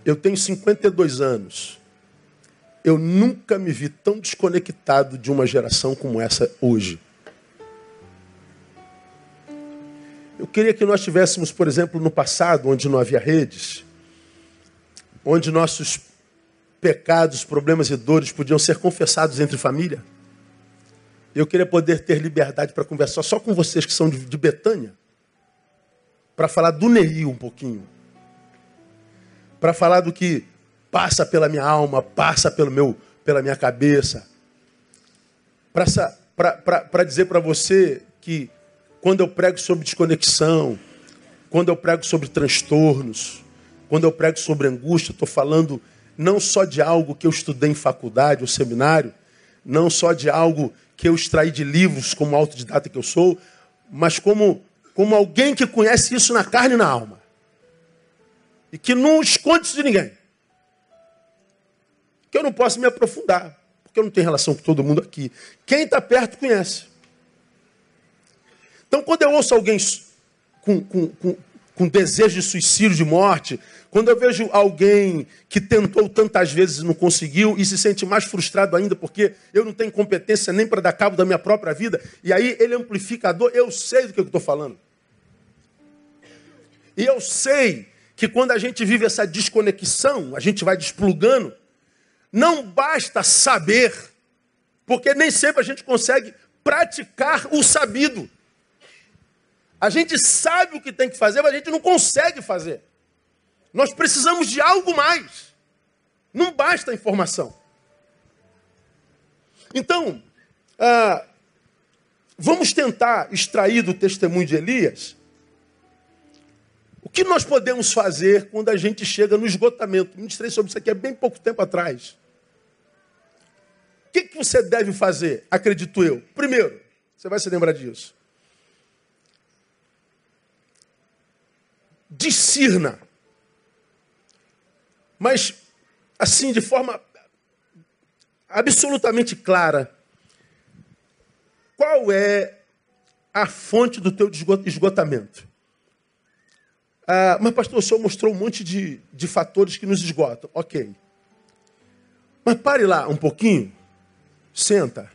Eu tenho 52 anos. Eu nunca me vi tão desconectado de uma geração como essa hoje. Eu queria que nós tivéssemos, por exemplo, no passado, onde não havia redes, onde nossos pecados, problemas e dores podiam ser confessados entre família. Eu queria poder ter liberdade para conversar só com vocês que são de, Betânia, para falar do Neil um pouquinho para falar do que passa pela minha alma, passa pelo meu, pela minha cabeça. Para dizer para você que quando eu prego sobre desconexão, quando eu prego sobre transtornos, quando eu prego sobre angústia, estou falando não só de algo que eu estudei em faculdade ou seminário, não só de algo que eu extraí de livros como autodidata que eu sou, mas como, como alguém que conhece isso na carne e na alma e que não esconde isso de ninguém. Que eu não posso me aprofundar, porque eu não tenho relação com todo mundo aqui. Quem está perto conhece. Então, quando eu ouço alguém com, com, com, com desejo de suicídio, de morte, quando eu vejo alguém que tentou tantas vezes e não conseguiu e se sente mais frustrado ainda porque eu não tenho competência nem para dar cabo da minha própria vida, e aí ele amplifica a dor, eu sei do que eu estou falando. E eu sei que quando a gente vive essa desconexão, a gente vai desplugando, não basta saber, porque nem sempre a gente consegue praticar o sabido. A gente sabe o que tem que fazer, mas a gente não consegue fazer. Nós precisamos de algo mais. Não basta a informação. Então, ah, vamos tentar extrair do testemunho de Elias que nós podemos fazer quando a gente chega no esgotamento. Ministrei sobre isso aqui há bem pouco tempo atrás. O que, que você deve fazer, acredito eu? Primeiro, você vai se lembrar disso. Discirna. Mas, assim, de forma absolutamente clara, qual é a fonte do teu esgotamento? Ah, mas, pastor, o senhor mostrou um monte de, de fatores que nos esgotam. Ok. Mas pare lá um pouquinho, senta,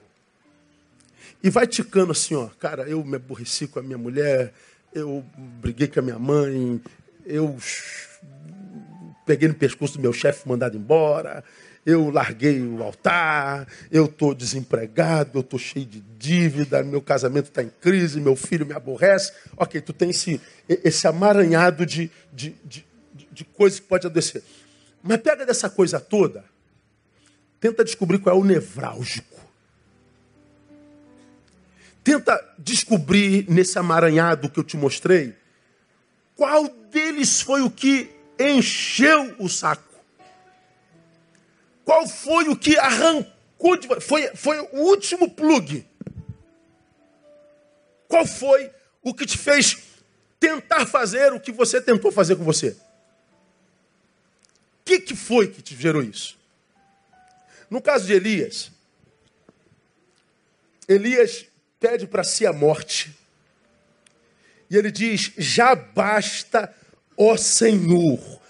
e vai ticando assim, ó. Cara, eu me aborreci com a minha mulher, eu briguei com a minha mãe, eu peguei no pescoço do meu chefe mandado embora, eu larguei o altar, eu estou desempregado, eu estou cheio de dívida, meu casamento está em crise, meu filho me aborrece. Ok, tu tem esse, esse amaranhado de, de, de, de coisas que pode acontecer. Mas pega dessa coisa toda, tenta descobrir qual é o nevrálgico. Tenta descobrir nesse amaranhado que eu te mostrei, qual deles foi o que encheu o saco. Qual foi o que arrancou de foi Foi o último plug. Qual foi o que te fez tentar fazer o que você tentou fazer com você? O que, que foi que te gerou isso? No caso de Elias, Elias pede para si a morte. E ele diz: Já basta, ó Senhor,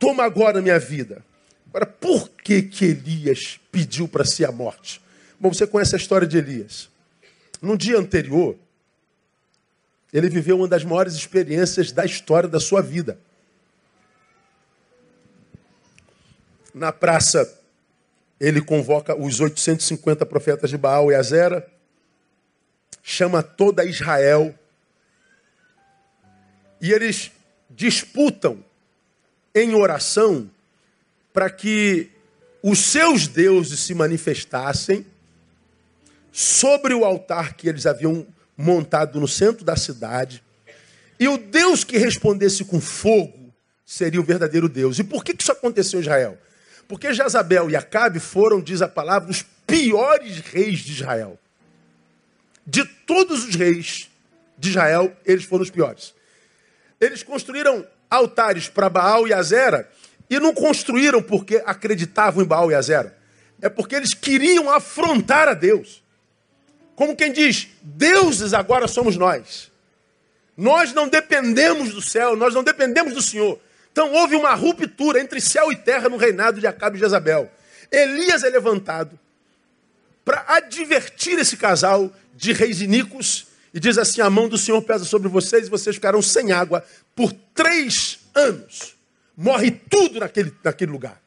toma agora minha vida. Agora, por que, que Elias pediu para si a morte? Bom, você conhece a história de Elias. No dia anterior, ele viveu uma das maiores experiências da história da sua vida. Na praça, ele convoca os 850 profetas de Baal e Azera, chama toda Israel, e eles disputam em oração para que os seus deuses se manifestassem sobre o altar que eles haviam montado no centro da cidade. E o Deus que respondesse com fogo seria o verdadeiro Deus. E por que isso aconteceu em Israel? Porque Jezabel e Acabe foram, diz a palavra, os piores reis de Israel. De todos os reis de Israel, eles foram os piores. Eles construíram altares para Baal e Azera e não construíram porque acreditavam em Baal e Azera. É porque eles queriam afrontar a Deus. Como quem diz, deuses agora somos nós. Nós não dependemos do céu, nós não dependemos do Senhor. Então houve uma ruptura entre céu e terra no reinado de Acabe e Jezabel. Elias é levantado para advertir esse casal de reis iníquos e diz assim: a mão do Senhor pesa sobre vocês e vocês ficarão sem água por três anos. Morre tudo naquele, naquele lugar.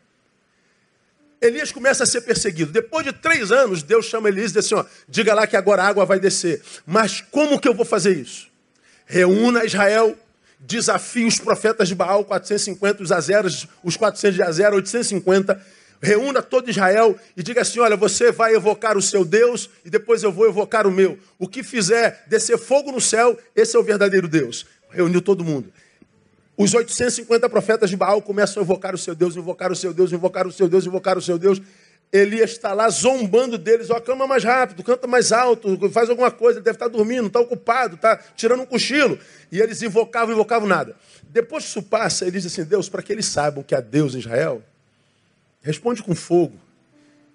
Elias começa a ser perseguido. Depois de três anos, Deus chama Elias e diz assim: ó, diga lá que agora a água vai descer. Mas como que eu vou fazer isso? Reúna Israel, desafie os profetas de Baal, 450, os Azeras, os 400 de Azera, 850. Reúna todo Israel e diga assim: olha, você vai evocar o seu Deus e depois eu vou evocar o meu. O que fizer descer fogo no céu, esse é o verdadeiro Deus. Reuniu todo mundo. Os 850 profetas de Baal começam a invocar o seu Deus, invocar o seu Deus, invocar o seu Deus, invocar o seu Deus. Elias está lá zombando deles, ó, cama mais rápido, canta mais alto, faz alguma coisa, ele deve estar dormindo, está ocupado, está tirando um cochilo. E eles invocavam, invocavam nada. Depois que isso passa, ele diz assim, Deus, para que eles saibam que há Deus em Israel, responde com fogo.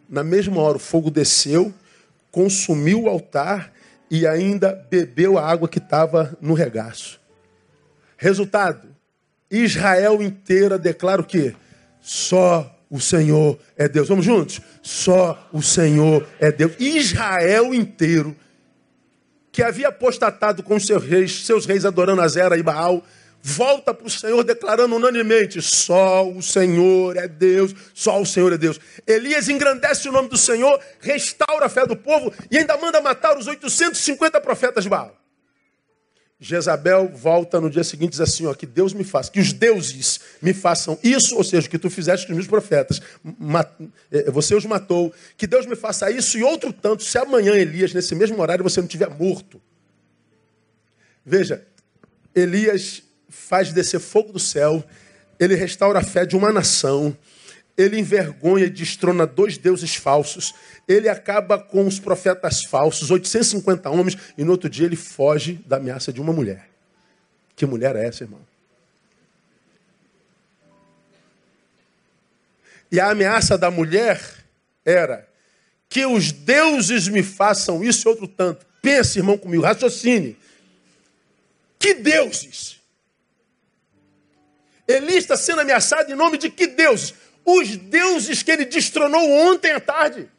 Na mesma hora o fogo desceu, consumiu o altar e ainda bebeu a água que estava no regaço. Resultado, Israel inteira declara o quê? Só o Senhor é Deus. Vamos juntos? Só o Senhor é Deus. Israel inteiro, que havia apostatado com seus reis, seus reis adorando Azera e Baal, volta para o Senhor declarando unanimemente: só o Senhor é Deus, só o Senhor é Deus. Elias engrandece o nome do Senhor, restaura a fé do povo e ainda manda matar os 850 profetas de Baal. Jezabel volta no dia seguinte e diz assim: ó, que Deus me faça, que os deuses me façam isso, ou seja, que tu fizeste com os meus profetas, eh, você os matou, que Deus me faça isso e outro tanto, se amanhã, Elias, nesse mesmo horário, você não tiver morto. Veja, Elias faz descer fogo do céu, ele restaura a fé de uma nação, ele envergonha e destrona dois deuses falsos, ele acaba com os profetas falsos, 850 homens, e no outro dia ele foge da ameaça de uma mulher. Que mulher é essa, irmão? E a ameaça da mulher era que os deuses me façam isso e outro tanto. Pense, irmão, comigo, raciocine. Que deuses? Eli está sendo ameaçado em nome de que deuses? Os deuses que ele destronou ontem à tarde.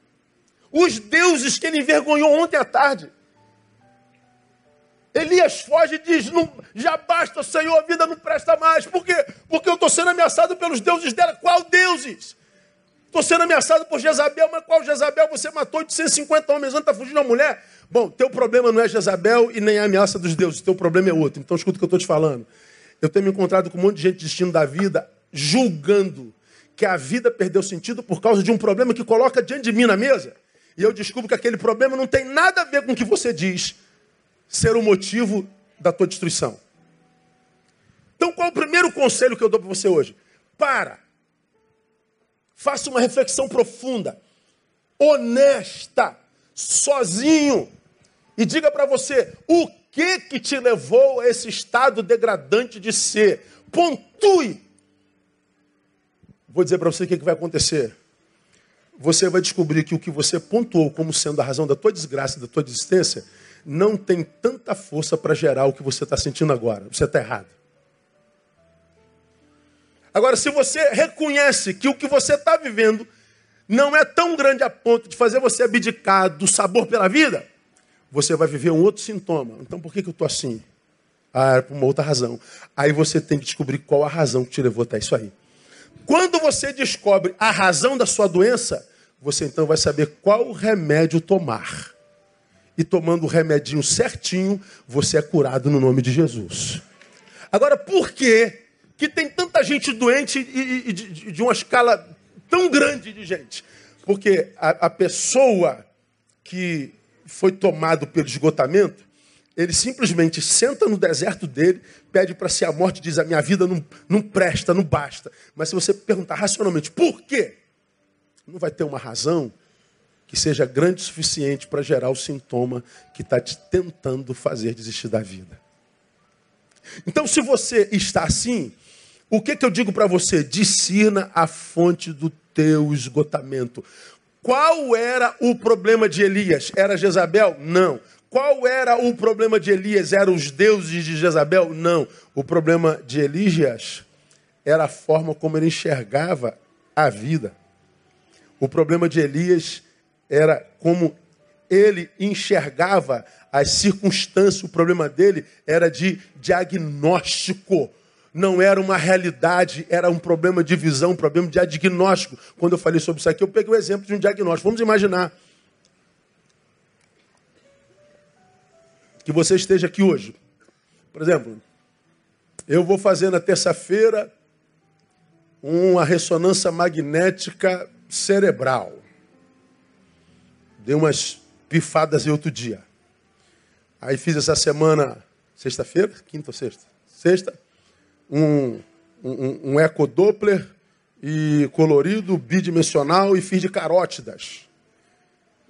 Os deuses que ele envergonhou ontem à tarde. Elias foge e diz: não, já basta, Senhor, a vida não presta mais. Por quê? Porque eu estou sendo ameaçado pelos deuses dela. Qual deuses? Estou sendo ameaçado por Jezabel, mas qual Jezabel? Você matou 850 homens, está fugindo uma mulher? Bom, teu problema não é Jezabel e nem a ameaça dos deuses, teu problema é outro. Então escuta o que eu estou te falando. Eu tenho me encontrado com um monte de gente destino da vida, julgando que a vida perdeu sentido por causa de um problema que coloca diante de mim na mesa. E eu descubro que aquele problema não tem nada a ver com o que você diz ser o motivo da tua destruição. Então, qual é o primeiro conselho que eu dou para você hoje? Para. Faça uma reflexão profunda, honesta, sozinho, e diga para você o que que te levou a esse estado degradante de ser. Pontue Vou dizer para você o que, vai acontecer. Você vai descobrir que o que você pontuou como sendo a razão da tua desgraça, da tua desistência, não tem tanta força para gerar o que você está sentindo agora. Você está errado. Agora, se você reconhece que o que você está vivendo não é tão grande a ponto de fazer você abdicar do sabor pela vida, você vai viver um outro sintoma. Então, por que, que eu estou assim? Ah, é por uma outra razão. Aí você tem que descobrir qual a razão que te levou até isso aí. Quando você descobre a razão da sua doença, você então vai saber qual remédio tomar. E tomando o remedinho certinho, você é curado no nome de Jesus. Agora, por que, que tem tanta gente doente e, e de, de, uma escala tão grande de gente? Porque a, a pessoa que foi tomado pelo esgotamento, ele simplesmente senta no deserto dele, pede para ser a morte diz: A minha vida não, não presta, não basta. Mas se você perguntar racionalmente por quê, não vai ter uma razão que seja grande o suficiente para gerar o sintoma que está te tentando fazer desistir da vida. Então, se você está assim, o que, que eu digo para você? Discina a fonte do teu esgotamento. Qual era o problema de Elias? Era Jezabel? Não. Qual era o problema de Elias? Eram os deuses de Jezabel? Não. O problema de Elias era a forma como ele enxergava a vida. O problema de Elias era como ele enxergava as circunstâncias. O problema dele era de diagnóstico. Não era uma realidade, era um problema de visão, um problema de diagnóstico. Quando eu falei sobre isso aqui, eu peguei o exemplo de um diagnóstico. Vamos imaginar que você esteja aqui hoje. Por exemplo, eu vou fazer na terça-feira uma ressonância magnética cerebral. Dei umas pifadas em outro dia. Aí fiz essa semana, sexta-feira, quinta ou sexta? Sexta, um, um, um ecodoppler e colorido, bidimensional e fiz de carótidas.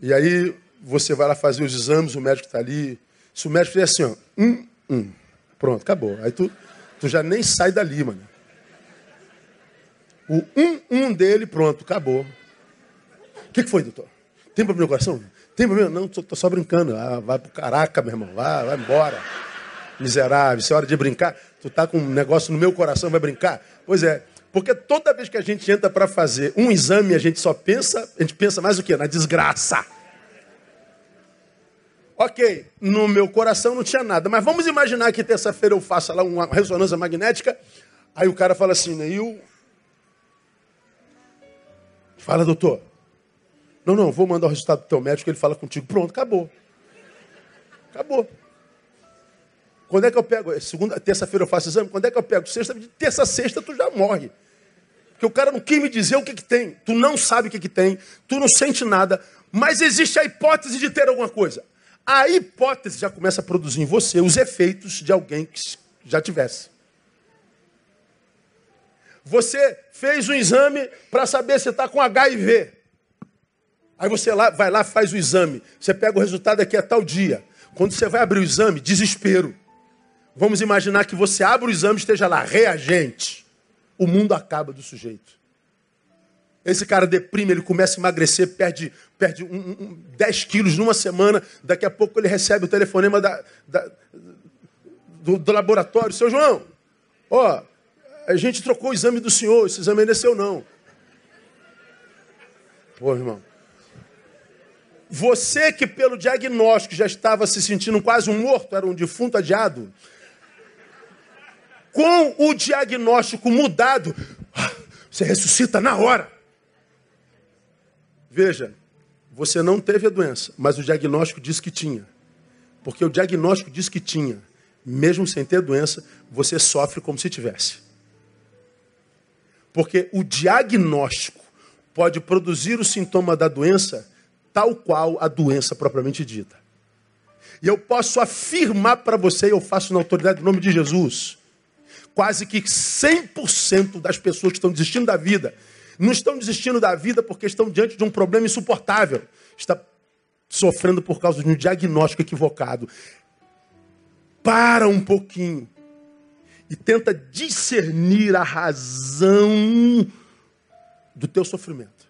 E aí você vai lá fazer os exames, o médico está ali se o médico fizer assim, ó, hum, hum, pronto, acabou. Aí tu, tu já nem sai dali, mano. O um, um dele, pronto, acabou. O que, que foi, doutor? Tem problema no coração? Tem problema? Não, tô, tô só brincando. Ah, vai pro caraca, meu irmão. Vai, vai embora. Miserável, isso é hora de brincar. Tu tá com um negócio no meu coração, vai brincar? Pois é, porque toda vez que a gente entra para fazer um exame, a gente só pensa, a gente pensa mais o quê? Na desgraça. Ok, no meu coração não tinha nada, mas vamos imaginar que terça-feira eu faça lá uma ressonância magnética, aí o cara fala assim, Neil. Fala, doutor. Não, não, vou mandar o resultado do teu médico, ele fala contigo. Pronto, acabou. Acabou. Quando é que eu pego? Segunda, terça-feira eu faço exame. Quando é que eu pego? Sexta, terça, sexta tu já morre. Porque o cara não quis me dizer o que, que tem. Tu não sabe o que, que tem. Tu não sente nada. Mas existe a hipótese de ter alguma coisa. A hipótese já começa a produzir em você os efeitos de alguém que já tivesse. Você fez um exame para saber se está com HIV. Aí você lá, vai lá, faz o exame. Você pega o resultado aqui a tal dia. Quando você vai abrir o exame, desespero. Vamos imaginar que você abre o exame e esteja lá, reagente. O mundo acaba do sujeito. Esse cara deprime, ele começa a emagrecer, perde, perde um, um, 10 quilos numa semana. Daqui a pouco ele recebe o telefonema da, da do, do, laboratório. Seu João, ó, a gente trocou o exame do senhor, esse exame ainda é seu não. Pô, irmão. Você que pelo diagnóstico já estava se sentindo quase um morto, era um defunto adiado, com o diagnóstico mudado, você ressuscita na hora. Veja, você não teve a doença, mas o diagnóstico diz que tinha. Porque o diagnóstico diz que tinha. Mesmo sem ter doença, você sofre como se tivesse. Porque o diagnóstico pode produzir o sintoma da doença tal qual a doença propriamente dita. E eu posso afirmar para você, eu faço na autoridade do nome de Jesus, quase que 100% das pessoas que estão desistindo da vida, não estão desistindo da vida porque estão diante de um problema insuportável. Está sofrendo por causa de um diagnóstico equivocado. Para um pouquinho e tenta discernir a razão do teu sofrimento.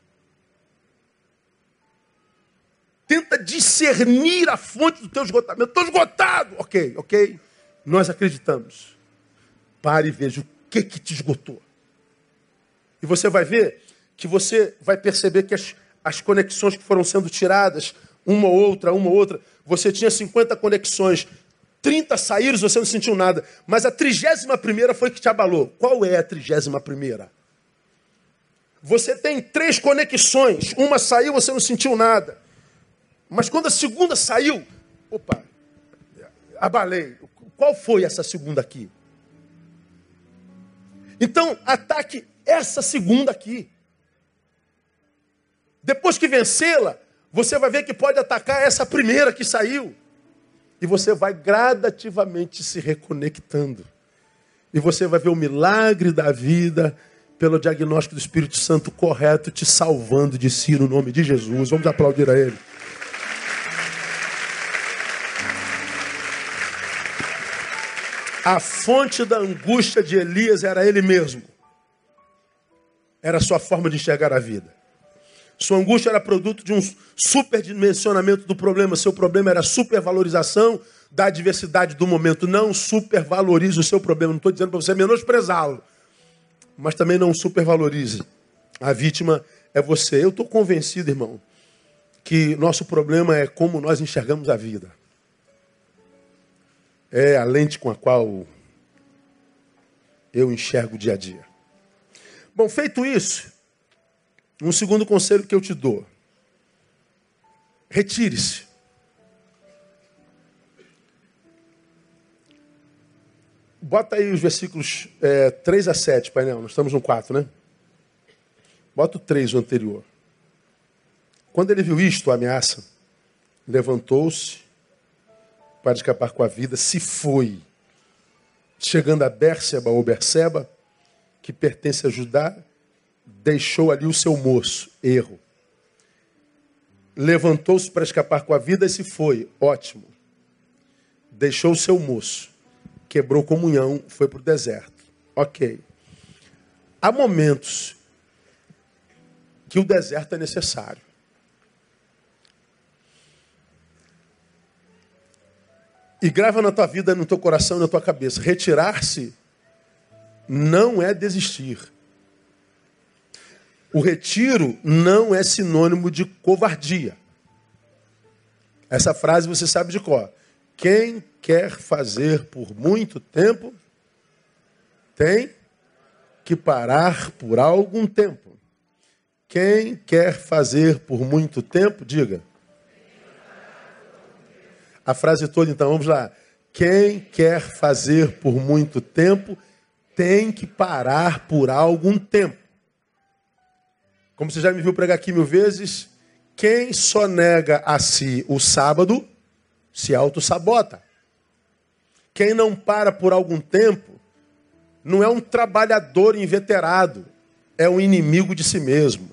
tenta discernir a fonte do teu esgotamento. Estou esgotado. Ok, ok. Nós acreditamos. Pare e veja o que, que te esgotou. E você vai ver que você vai perceber que as, as conexões que foram sendo tiradas, uma ou outra, uma ou outra, você tinha 50 conexões, 30 saíram, você não sentiu nada. Mas a trigésima primeira foi que te abalou. Qual é a trigésima primeira? Você tem três conexões, uma saiu, você não sentiu nada. Mas quando a segunda saiu, opa, abalei. Qual foi essa segunda aqui? Então, ataque essa segunda aqui. Depois que vencê-la, você vai ver que pode atacar essa primeira que saiu. E você vai gradativamente se reconectando. E você vai ver o milagre da vida pelo diagnóstico do Espírito Santo correto te salvando de si no nome de Jesus. Vamos aplaudir a Ele. A fonte da angústia de Elias era ele mesmo. Era a sua forma de enxergar a vida. Sua angústia era produto de um superdimensionamento do problema. Seu problema era supervalorização da adversidade do momento. Não supervalorize o seu problema. Não estou dizendo para você menosprezá-lo. Mas também não supervalorize. A vítima é você. Eu estou convencido, irmão, que nosso problema é como nós enxergamos a vida é a lente com a qual eu enxergo o dia a dia. Bom, feito isso, um segundo conselho que eu te dou: retire-se. Bota aí os versículos é, 3 a 7, painel. Nós estamos no 4, né? Bota o 3, o anterior. Quando ele viu isto, a ameaça, levantou-se para escapar com a vida, se foi. Chegando a Bérseba ou Berseba, que pertence a Judá, deixou ali o seu moço. Erro. Levantou-se para escapar com a vida e se foi. Ótimo. Deixou o seu moço. Quebrou comunhão, foi para o deserto. Ok. Há momentos que o deserto é necessário. E grava na tua vida, no teu coração, na tua cabeça. Retirar-se não é desistir. O retiro não é sinônimo de covardia. Essa frase você sabe de cor. Quem quer fazer por muito tempo tem que parar por algum tempo. Quem quer fazer por muito tempo, diga, a frase toda, então, vamos lá. Quem quer fazer por muito tempo tem que parar por algum tempo. Como você já me viu pregar aqui mil vezes, quem só nega a si o sábado se auto-sabota. Quem não para por algum tempo não é um trabalhador inveterado, é um inimigo de si mesmo.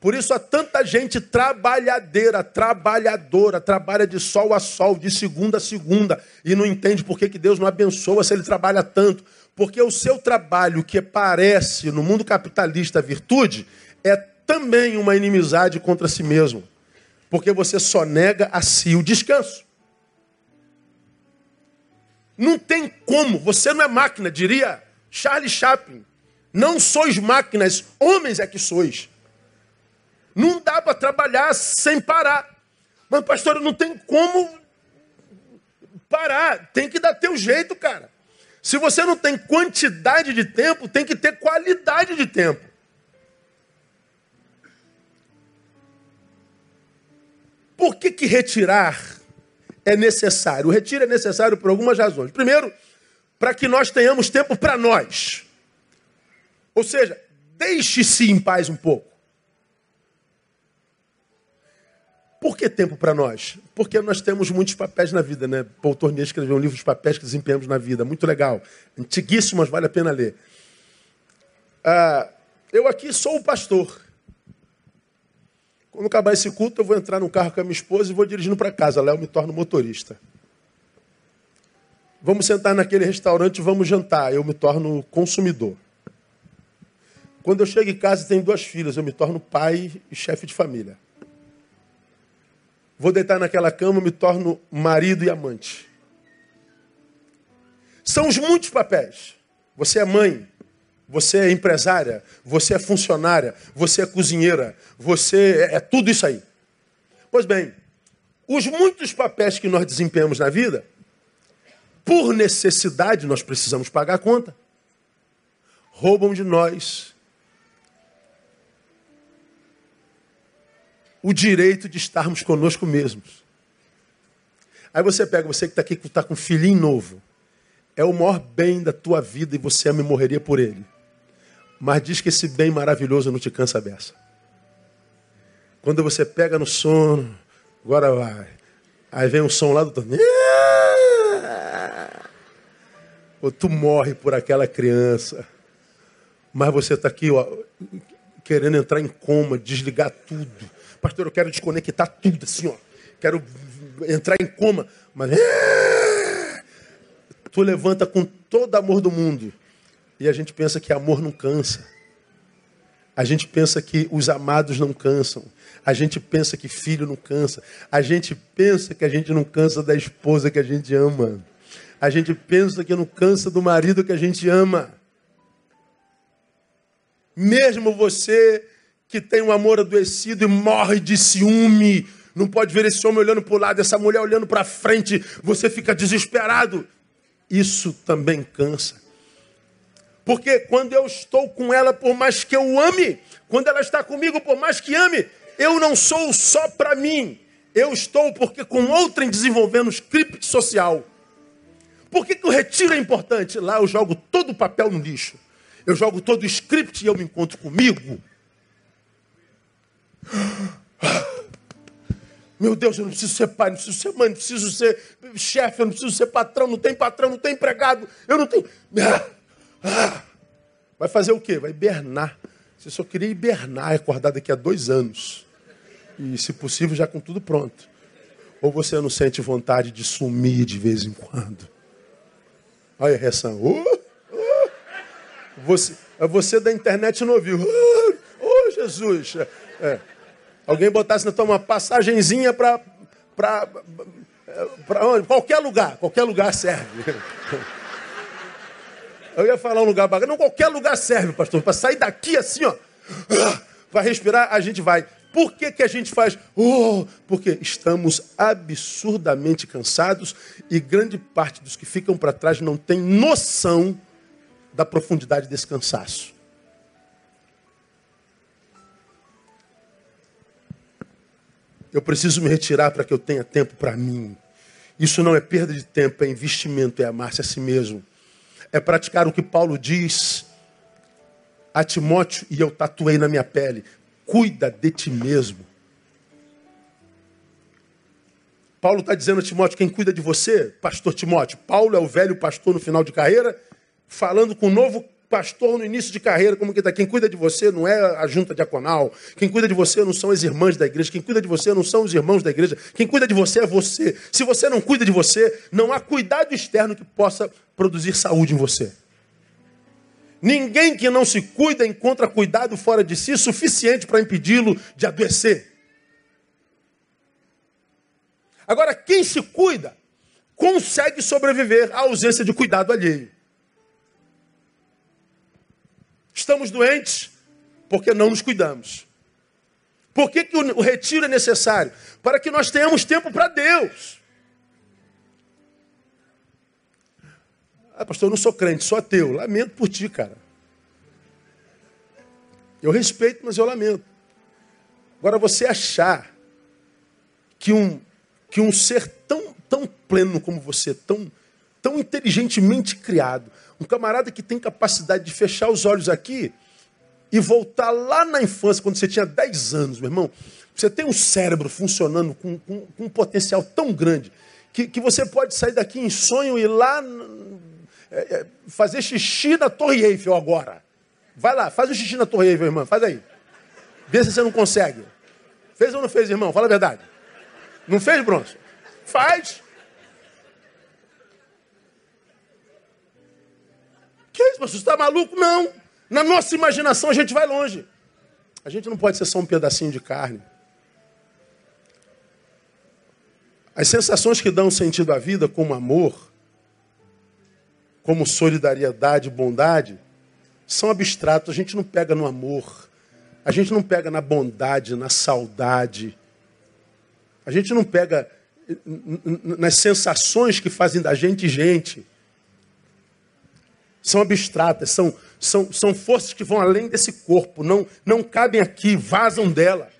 Por isso há tanta gente trabalhadeira, trabalhadora, trabalha de sol a sol, de segunda a segunda, e não entende por que, que Deus não abençoa se ele trabalha tanto. Porque o seu trabalho, que parece no mundo capitalista virtude, é também uma inimizade contra si mesmo. Porque você só nega a si o descanso. Não tem como, você não é máquina, diria Charles Chaplin. Não sois máquinas, homens é que sois. Não dá para trabalhar sem parar. Mas, pastor, não tem como parar. Tem que dar teu jeito, cara. Se você não tem quantidade de tempo, tem que ter qualidade de tempo. Por que, que retirar é necessário? O retiro é necessário por algumas razões. Primeiro, para que nós tenhamos tempo para nós. Ou seja, deixe-se em paz um pouco. Por que tempo para nós? Porque nós temos muitos papéis na vida, né? Paul Tournier escreveu um livro dos papéis que desempenhamos na vida, muito legal, antiguíssimo, mas vale a pena ler. Ah, eu aqui sou o pastor. Quando acabar esse culto, eu vou entrar no carro com a minha esposa e vou dirigindo para casa. Léo me torna motorista. Vamos sentar naquele restaurante e vamos jantar. Eu me torno consumidor. Quando eu chego em casa e tenho duas filhas, eu me torno pai e chefe de família. Vou deitar naquela cama, me torno marido e amante. São os muitos papéis. Você é mãe, você é empresária, você é funcionária, você é cozinheira, você é, é tudo isso aí. Pois bem, os muitos papéis que nós desempenhamos na vida, por necessidade nós precisamos pagar a conta. Roubam de nós o direito de estarmos conosco mesmos. Aí você pega, você que está aqui, que está com um filhinho novo, é o maior bem da tua vida e você ama e morreria por ele. Mas diz que esse bem maravilhoso não te cansa a beça. Quando você pega no sono, agora vai. Aí vem um som lá do torneio. Ou tu morre por aquela criança. Mas você está aqui, ó, querendo entrar em coma, desligar tudo. Pastor, eu quero desconectar tudo assim, ó. Quero entrar em coma. Mas. Tu levanta com todo amor do mundo. E a gente pensa que amor não cansa. A gente pensa que os amados não cansam. A gente pensa que filho não cansa. A gente pensa que a gente não cansa da esposa que a gente ama. A gente pensa que não cansa do marido que a gente ama. Mesmo você que tem um amor adoecido e morre de ciúme, não pode ver esse homem olhando para o lado, essa mulher olhando para frente, você fica desesperado. Isso também cansa. Porque quando eu estou com ela, por mais que eu ame, quando ela está comigo, por mais que ame, eu não sou só para mim. Eu estou porque com outrem desenvolvendo script social. Por que, que o retiro é importante? Lá eu jogo todo o papel no lixo. Eu jogo todo o script e eu me encontro comigo. Meu Deus, eu não preciso ser pai, não preciso ser mãe, não preciso ser chefe, eu não preciso ser patrão, não tem patrão, não tem empregado, eu não tenho. Vai fazer o quê? Vai hibernar. Você só queria hibernar e acordar daqui a dois anos. E, se possível, já com tudo pronto. Ou você não sente vontade de sumir de vez em quando? Olha a reação. Uh, uh. Você, você da internet não ouviu. Uh, oh, Jesus. É. Alguém botasse na tua uma passagenzinha para para onde? Qualquer lugar, qualquer lugar serve. Eu ia falar um lugar bacana. Não, qualquer lugar serve, pastor. Para sair daqui assim, ó. Vai respirar, a gente vai. Por que, que a gente faz? Oh, porque estamos absurdamente cansados e grande parte dos que ficam para trás não tem noção da profundidade desse cansaço. Eu preciso me retirar para que eu tenha tempo para mim. Isso não é perda de tempo, é investimento, é amar-se a si mesmo. É praticar o que Paulo diz a Timóteo, e eu tatuei na minha pele: cuida de ti mesmo. Paulo está dizendo a Timóteo: quem cuida de você? Pastor Timóteo. Paulo é o velho pastor no final de carreira, falando com o novo pastor no início de carreira, como que está? Quem cuida de você não é a junta diaconal. Quem cuida de você não são as irmãs da igreja. Quem cuida de você não são os irmãos da igreja. Quem cuida de você é você. Se você não cuida de você, não há cuidado externo que possa produzir saúde em você. Ninguém que não se cuida encontra cuidado fora de si suficiente para impedi-lo de adoecer. Agora, quem se cuida consegue sobreviver à ausência de cuidado alheio. Estamos doentes porque não nos cuidamos. Por que, que o retiro é necessário? Para que nós tenhamos tempo para Deus. Ah, pastor, eu não sou crente, sou ateu. Lamento por ti, cara. Eu respeito, mas eu lamento. Agora, você achar que um, que um ser tão, tão pleno como você, tão, tão inteligentemente criado, um camarada que tem capacidade de fechar os olhos aqui e voltar lá na infância, quando você tinha 10 anos, meu irmão, você tem um cérebro funcionando com, com, com um potencial tão grande que, que você pode sair daqui em sonho e ir lá é, é, fazer xixi na Torre Eiffel agora. Vai lá, faz o xixi na Torre Eiffel, irmão, faz aí. Vê se você não consegue. Fez ou não fez, irmão? Fala a verdade. Não fez, Bronson? Faz. Que isso, pastor? Você está maluco? Não. Na nossa imaginação a gente vai longe. A gente não pode ser só um pedacinho de carne. As sensações que dão sentido à vida, como amor, como solidariedade, bondade, são abstratos. A gente não pega no amor, a gente não pega na bondade, na saudade, a gente não pega nas sensações que fazem da gente gente. São abstratas, são, são, são forças que vão além desse corpo, não, não cabem aqui, vazam dela.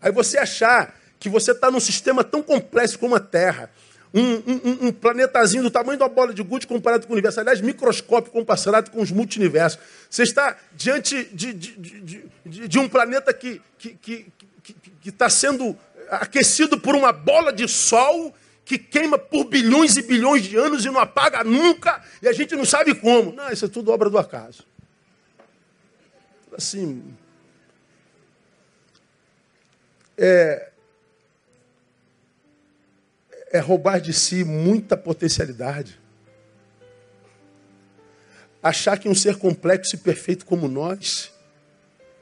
Aí você achar que você está num sistema tão complexo como a Terra, um, um, um, planetazinho do tamanho de uma bola de gude comparado com o universo, aliás, microscópio comparado com os multiversos. Você está diante de, de, de, de, de um planeta que está que, que, que, que sendo aquecido por uma bola de sol que queima por bilhões e bilhões de anos e não apaga nunca, e a gente não sabe como. Não, isso é tudo obra do acaso. Assim. É, é roubar de si muita potencialidade. Achar que um ser complexo e perfeito como nós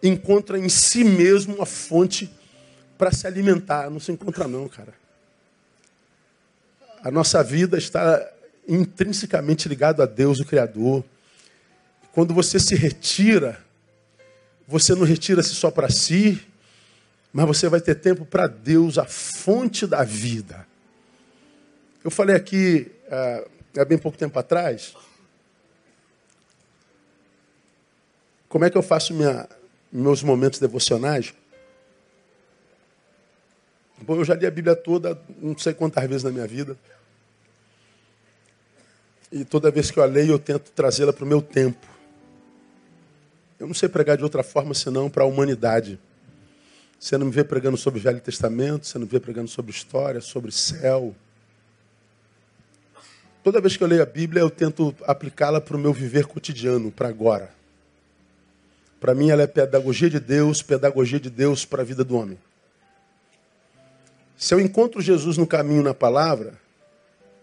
encontra em si mesmo a fonte para se alimentar. Não se encontra, não, cara. A nossa vida está intrinsecamente ligada a Deus, o Criador. Quando você se retira, você não retira-se só para si, mas você vai ter tempo para Deus, a fonte da vida. Eu falei aqui ah, há bem pouco tempo atrás. Como é que eu faço minha, meus momentos devocionais? Bom, eu já li a Bíblia toda, não sei quantas vezes na minha vida. E toda vez que eu a leio, eu tento trazê-la para o meu tempo. Eu não sei pregar de outra forma senão para a humanidade. Você não me vê pregando sobre o Velho Testamento, você não me vê pregando sobre história, sobre céu. Toda vez que eu leio a Bíblia, eu tento aplicá-la para o meu viver cotidiano, para agora. Para mim, ela é pedagogia de Deus, pedagogia de Deus para a vida do homem. Se eu encontro Jesus no caminho, na palavra,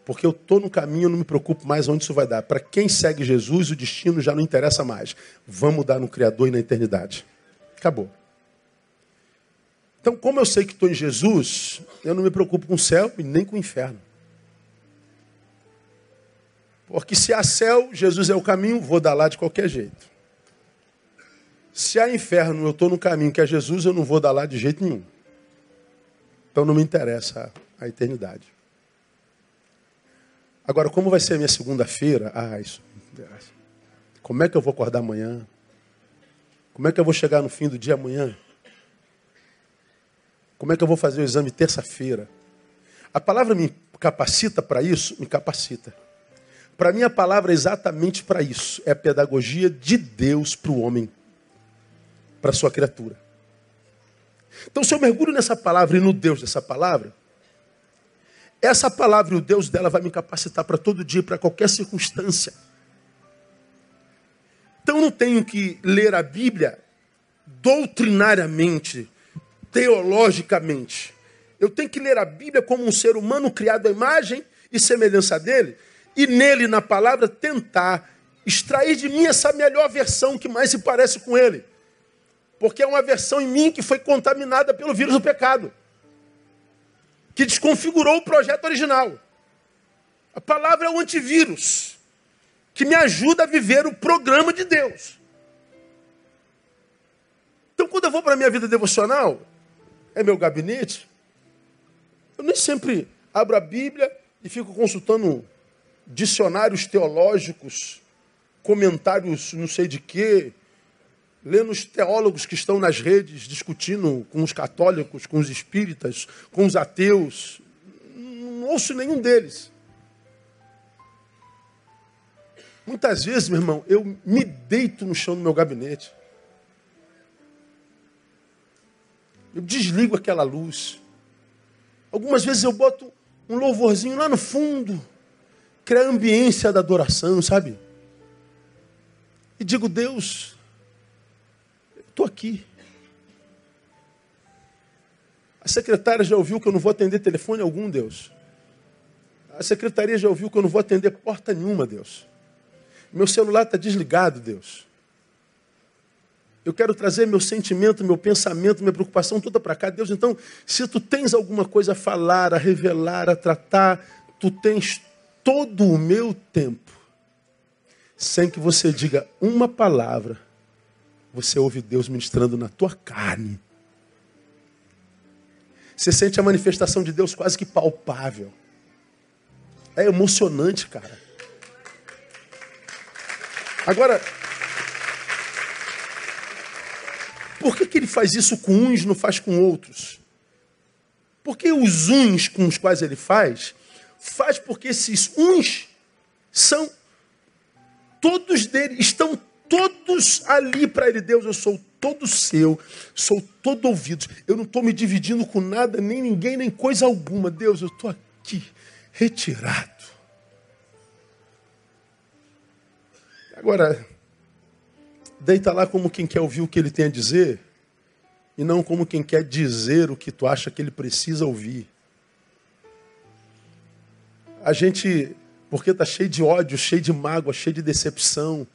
porque eu estou no caminho, eu não me preocupo mais onde isso vai dar. Para quem segue Jesus, o destino já não interessa mais. Vamos dar no Criador e na eternidade. Acabou. Então, como eu sei que estou em Jesus, eu não me preocupo com o céu e nem com o inferno. Porque se há céu, Jesus é o caminho, vou dar lá de qualquer jeito. Se há inferno, eu estou no caminho que é Jesus, eu não vou dar lá de jeito nenhum. Então não me interessa a eternidade. Agora, como vai ser a minha segunda-feira? Ah, isso me interessa. Como é que eu vou acordar amanhã? Como é que eu vou chegar no fim do dia amanhã? Como é que eu vou fazer o exame terça-feira? A palavra me, capacita para isso? Me capacita. Para mim, a palavra é exatamente para isso. É a pedagogia de Deus para o homem, para a sua criatura. Então, se eu mergulho nessa palavra e no Deus dessa palavra, essa palavra e o Deus dela vai me capacitar para todo dia, para qualquer circunstância. Então, eu não tenho que ler a Bíblia doutrinariamente, teologicamente. Eu tenho que ler a Bíblia como um ser humano criado à imagem e semelhança dele, e nele, na palavra, tentar extrair de mim essa melhor versão que mais se parece com ele. Porque é uma versão em mim que foi contaminada pelo vírus do pecado, que desconfigurou o projeto original. A palavra é o antivírus, que me ajuda a viver o programa de Deus. Então, quando eu vou para a minha vida devocional, é meu gabinete, eu nem sempre abro a Bíblia e fico consultando dicionários teológicos, comentários não sei de quê, lendo os teólogos que estão nas redes discutindo com os católicos, com os espíritas, com os ateus. Não ouço nenhum deles. Muitas vezes, meu irmão, eu me deito no chão do meu gabinete. Eu desligo aquela luz. Algumas vezes eu boto um louvorzinho lá no fundo, cria a ambiência da adoração, sabe? E digo, Deus, estou aqui. A secretária já ouviu que eu não vou atender telefone algum, Deus. A secretaria já ouviu que eu não vou atender porta nenhuma, Deus. Meu celular está desligado, Deus. Eu quero trazer meu sentimento, meu pensamento, minha preocupação toda para cá. Deus, então, se tu tens alguma coisa a falar, a revelar, a tratar, tu tens todo o meu tempo. Sem que você diga uma palavra, você ouve Deus ministrando na tua carne. Você sente a manifestação de Deus quase que palpável. É emocionante, cara. Agora, Por que, que ele faz isso com uns não faz com outros? Porque os uns com os quais ele faz, faz porque esses uns são todos dele, estão todos ali para ele. Deus, eu sou todo seu, sou todo ouvido. Eu não estou me dividindo com nada, nem ninguém, nem coisa alguma. Deus, eu estou aqui, retirado. Agora, Deita lá como quem quer ouvir o que ele tem a dizer e não como quem quer dizer o que tu acha que ele precisa ouvir. A gente, porque está cheio de ódio, cheio de mágoa, cheio de decepção,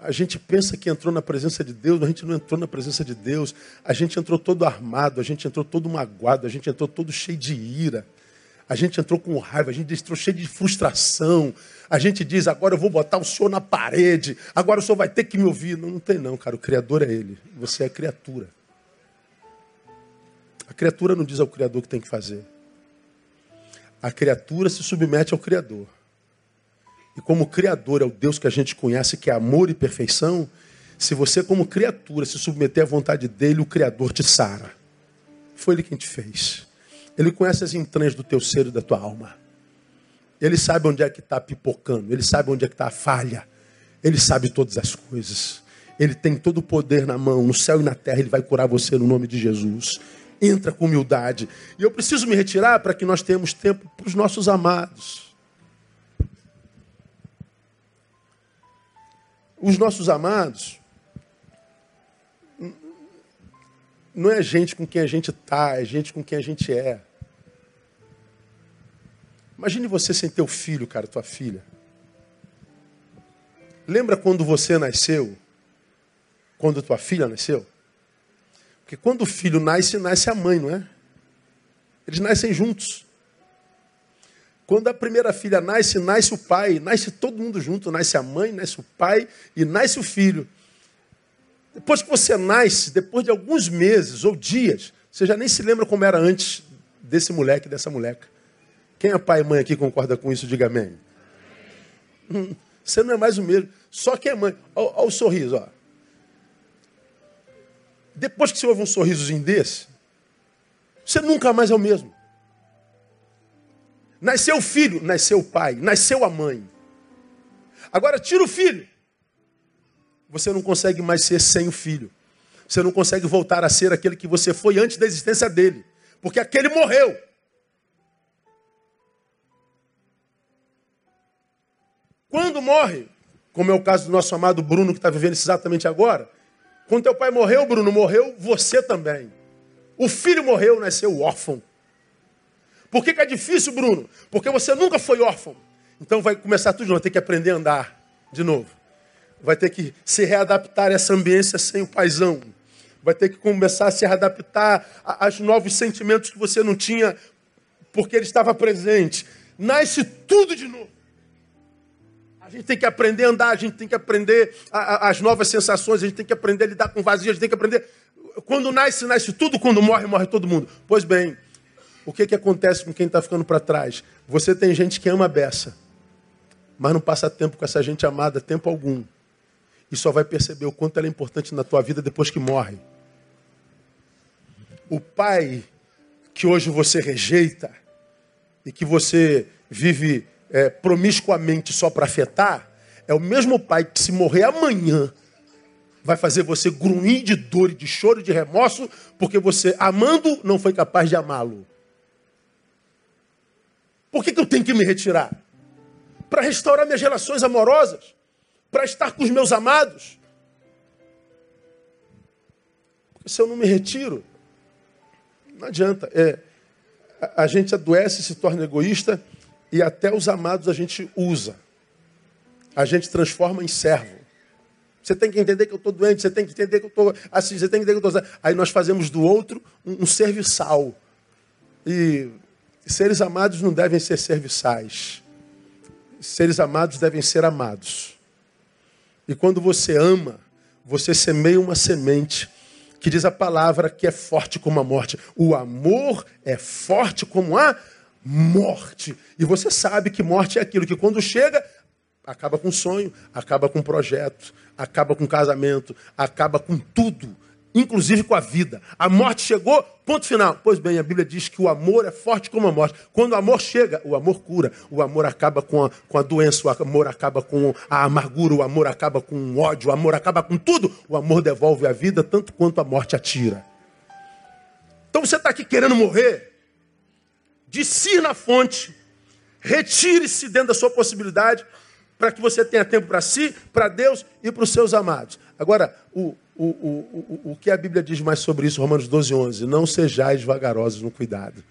a gente pensa que entrou na presença de Deus, mas a gente não entrou na presença de Deus. A gente entrou todo armado, a gente entrou todo magoado, a gente entrou todo cheio de ira. A gente entrou com raiva, a gente entrou cheio de frustração. A gente diz, agora eu vou botar o senhor na parede, agora o senhor vai ter que me ouvir. Não, não tem não, cara. O Criador é Ele. Você é criatura. A criatura não diz ao Criador o que tem que fazer. A criatura se submete ao Criador. E como Criador é o Deus que a gente conhece, que é amor e perfeição, se você, como criatura, se submeter à vontade dele, o Criador te sara. Foi ele quem te fez. Ele conhece as entranhas do teu ser e da tua alma. Ele sabe onde é que está pipocando. Ele sabe onde é que está a falha. Ele sabe todas as coisas. Ele tem todo o poder na mão, no céu e na terra. Ele vai curar você no nome de Jesus. Entra com humildade. E eu preciso me retirar para que nós tenhamos tempo para os nossos amados. Os nossos amados não é gente com quem a gente está, é gente com quem a gente é. Imagine você sem teu filho, cara, tua filha. Lembra quando você nasceu? Quando tua filha nasceu? Porque quando o filho nasce, nasce a mãe, não é? Eles nascem juntos. Quando a primeira filha nasce, nasce o pai, nasce todo mundo junto, nasce a mãe, nasce o pai e nasce o filho. Depois que você nasce, depois de alguns meses ou dias, você já nem se lembra como era antes desse moleque, dessa moleca. Quem é pai e mãe aqui concorda com isso? Diga amém. Hum, você não é mais o mesmo. Só que é mãe. Olha, olha o sorriso. Ó. Depois que você ouve um sorrisozinho desse, você nunca mais é o mesmo. Nasceu o filho, nasceu o pai, nasceu a mãe. Agora tira o filho. Você não consegue mais ser sem o filho. Você não consegue voltar a ser aquele que você foi antes da existência dele. Porque aquele morreu. Quando morre, como é o caso do nosso amado Bruno, que está vivendo exatamente agora, quando teu pai morreu, Bruno, morreu você também. O filho morreu, nasceu órfão. Por que, que é difícil, Bruno? Porque você nunca foi órfão. Então vai começar tudo de novo, vai ter que aprender a andar de novo. Vai ter que se readaptar a essa ambiência sem o paizão. Vai ter que começar a se readaptar aos novos sentimentos que você não tinha porque ele estava presente. Nasce tudo de novo. A gente tem que aprender a andar, a gente tem que aprender a, a, as novas sensações, a gente tem que aprender a lidar com vazio, a gente tem que aprender. Quando nasce, nasce tudo, quando morre, morre todo mundo. Pois bem, o que, que acontece com quem está ficando para trás? Você tem gente que ama a beça, mas não passa tempo com essa gente amada, tempo algum. E só vai perceber o quanto ela é importante na tua vida depois que morre. O pai que hoje você rejeita e que você vive é, promiscuamente só para afetar, é o mesmo pai que, se morrer amanhã, vai fazer você grunhir de dor e de choro e de remorso, porque você, amando, não foi capaz de amá-lo. Por que, que eu tenho que me retirar? Para restaurar minhas relações amorosas, para estar com os meus amados. Porque se eu não me retiro, não adianta. É, a, gente adoece, se torna egoísta e até os amados a gente usa. A gente transforma em servo. Você tem que entender que eu estou doente, você tem que entender que eu estou assim, você tem que entender que eu estou. Aí nós fazemos do outro um, um serviçal. E seres amados não devem ser serviçais. Seres amados devem ser amados. E quando você ama, você semeia uma semente que diz a palavra que é forte como a morte. O amor é forte como a morte. E você sabe que morte é aquilo que quando chega, acaba com sonho, acaba com projeto, acaba com casamento, acaba com tudo, inclusive com a vida. A morte chegou, ponto final. Pois bem, a Bíblia diz que o amor é forte como a morte. Quando o amor chega, o amor cura, o amor acaba com a, com a doença, o amor acaba com a amargura, o amor acaba com o ódio, o amor acaba com tudo. O amor devolve a vida tanto quanto a morte atira. Então você está aqui querendo morrer, de na fonte, retire-se dentro da sua possibilidade, para que você tenha tempo para si, para Deus e para os seus amados. Agora, o, o, o, o, o que a Bíblia diz mais sobre isso, Romanos 12, 11? Não sejais vagarosos no cuidado.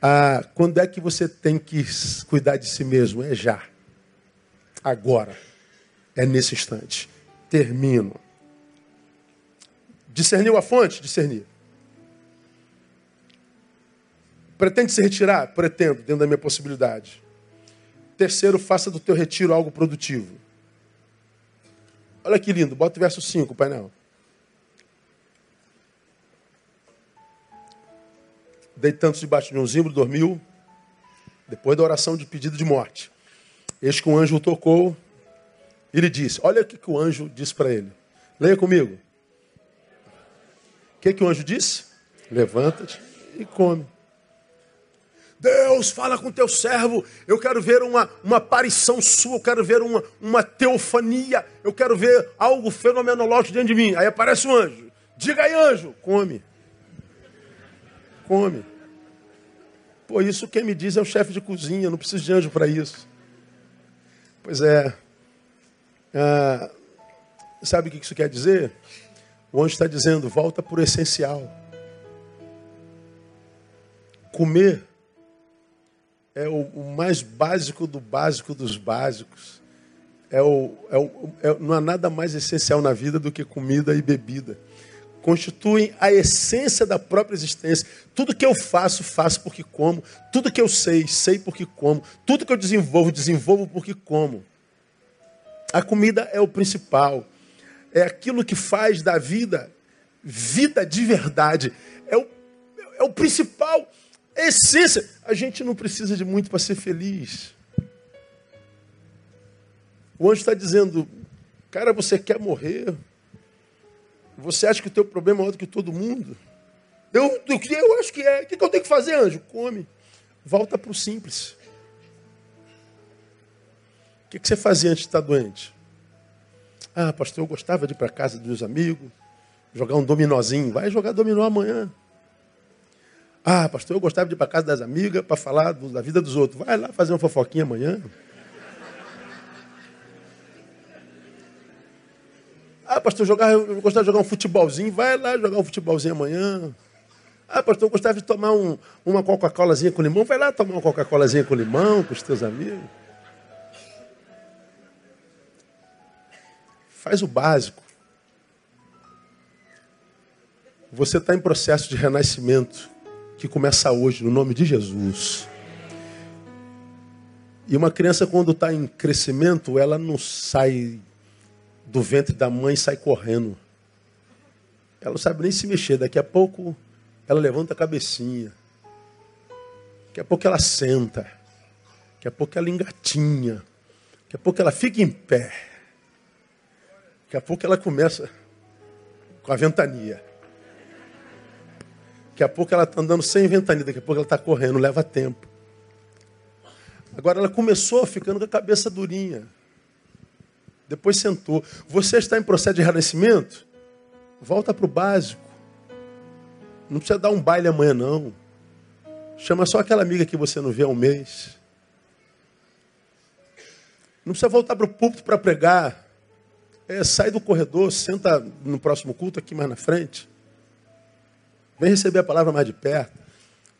Ah, quando é que você tem que cuidar de si mesmo? É já. Agora. É nesse instante. Termino. Discerniu a fonte? Discernir. Pretende se retirar? Pretendo, dentro da minha possibilidade. Terceiro, faça do teu retiro algo produtivo. Olha que lindo, bota o verso 5, painel. Deitando-se debaixo de um zimbro, dormiu, depois da oração de pedido de morte. Eis que um anjo o tocou e lhe disse: Olha o que, que o anjo disse para ele. Leia comigo. O que, que o anjo disse? Levanta-te e come. Deus, fala com teu servo. Eu quero ver uma, uma aparição sua, eu quero ver uma, uma teofania, eu quero ver algo fenomenológico diante de mim. Aí aparece um anjo. Diga aí, anjo, come. Come. Pô, isso quem me diz é o chefe de cozinha, não preciso de anjo para isso. Pois é. Ah, sabe o que isso quer dizer? O anjo está dizendo: volta por essencial. Comer é o, o, mais básico do básico dos básicos. É o, é o, é, não há nada mais essencial na vida do que comida e bebida. Constituem a essência da própria existência. Tudo que eu faço, faço porque como. Tudo que eu sei, sei porque como. Tudo que eu desenvolvo, desenvolvo porque como. A comida é o principal. É aquilo que faz da vida vida de verdade. É o, é o principal essência. A gente não precisa de muito para ser feliz. O anjo está dizendo, cara, você quer morrer? Você acha que o teu problema é maior do que todo mundo? Eu, eu acho que é. O que eu tenho que fazer, anjo? Come. Volta para o simples. O que, você fazia antes de estar doente? Ah, pastor, eu gostava de ir para casa dos amigos, jogar um dominozinho. Vai jogar dominó amanhã. Ah, pastor, eu gostava de ir para casa das amigas para falar da vida dos outros. Vai lá fazer uma fofoquinha amanhã. Ah, pastor, jogar, eu gostava de jogar um futebolzinho. Vai lá jogar um futebolzinho amanhã. Ah, pastor, eu gostava de tomar um, uma Coca-Colazinha com limão. Vai lá tomar uma Coca-Colazinha com limão com os teus amigos. Faz o básico. Você está em processo de renascimento que começa hoje, no nome de Jesus. E uma criança, quando está em crescimento, ela não sai do ventre da mãe e sai correndo. Ela não sabe nem se mexer. Daqui a pouco ela levanta a cabecinha. Daqui a pouco ela senta. Daqui a pouco ela engatinha. Daqui a pouco ela fica em pé. Daqui a pouco ela começa com a ventania. Daqui a pouco ela está andando sem ventania, daqui a pouco ela está correndo, leva tempo. Agora ela começou ficando com a cabeça durinha. Depois sentou. Você está em processo de renascimento? Volta para o básico. Não precisa dar um baile amanhã, não. Chama só aquela amiga que você não vê há um mês. Não precisa voltar para o púlpito para pregar. É, sai do corredor, senta no próximo culto aqui mais na frente. Vem receber a palavra mais de perto.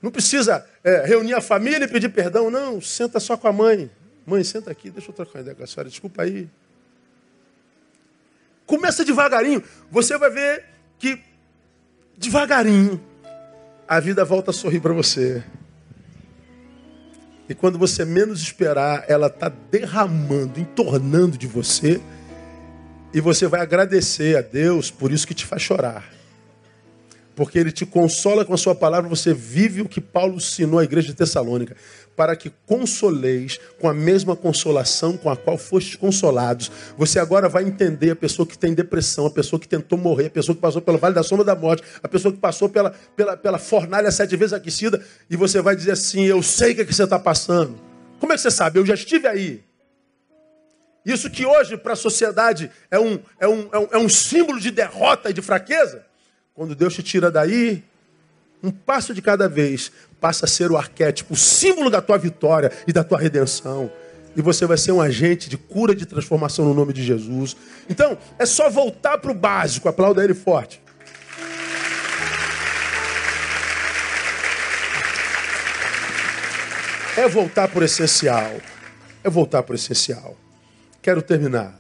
Não precisa é, reunir a família e pedir perdão, não. Senta só com a mãe. Mãe, senta aqui, deixa eu trocar uma ideia com a senhora. Desculpa aí. Começa devagarinho. Você vai ver que devagarinho a vida volta a sorrir para você. E quando você menos esperar, ela está derramando, entornando de você e você vai agradecer a Deus por isso que te faz chorar. Porque ele te consola com a sua palavra, você vive o que Paulo ensinou à igreja de Tessalônica, para que consoleis com a mesma consolação com a qual fostes consolados. Você agora vai entender a pessoa que tem depressão, a pessoa que tentou morrer, a pessoa que passou pelo vale da sombra da morte, a pessoa que passou pela, pela, pela fornalha sete vezes aquecida, e você vai dizer assim: Eu sei o que, é que você está passando. Como é que você sabe? Eu já estive aí. Isso que hoje para a sociedade é um, é, um, é, um, é um símbolo de derrota e de fraqueza. Quando Deus te tira daí, um passo de cada vez passa a ser o arquétipo, o símbolo da tua vitória e da tua redenção. E você vai ser um agente de cura e de transformação no nome de Jesus. Então, é só voltar para o básico. Aplauda ele forte. É voltar para o essencial. É voltar para o essencial. Quero terminar.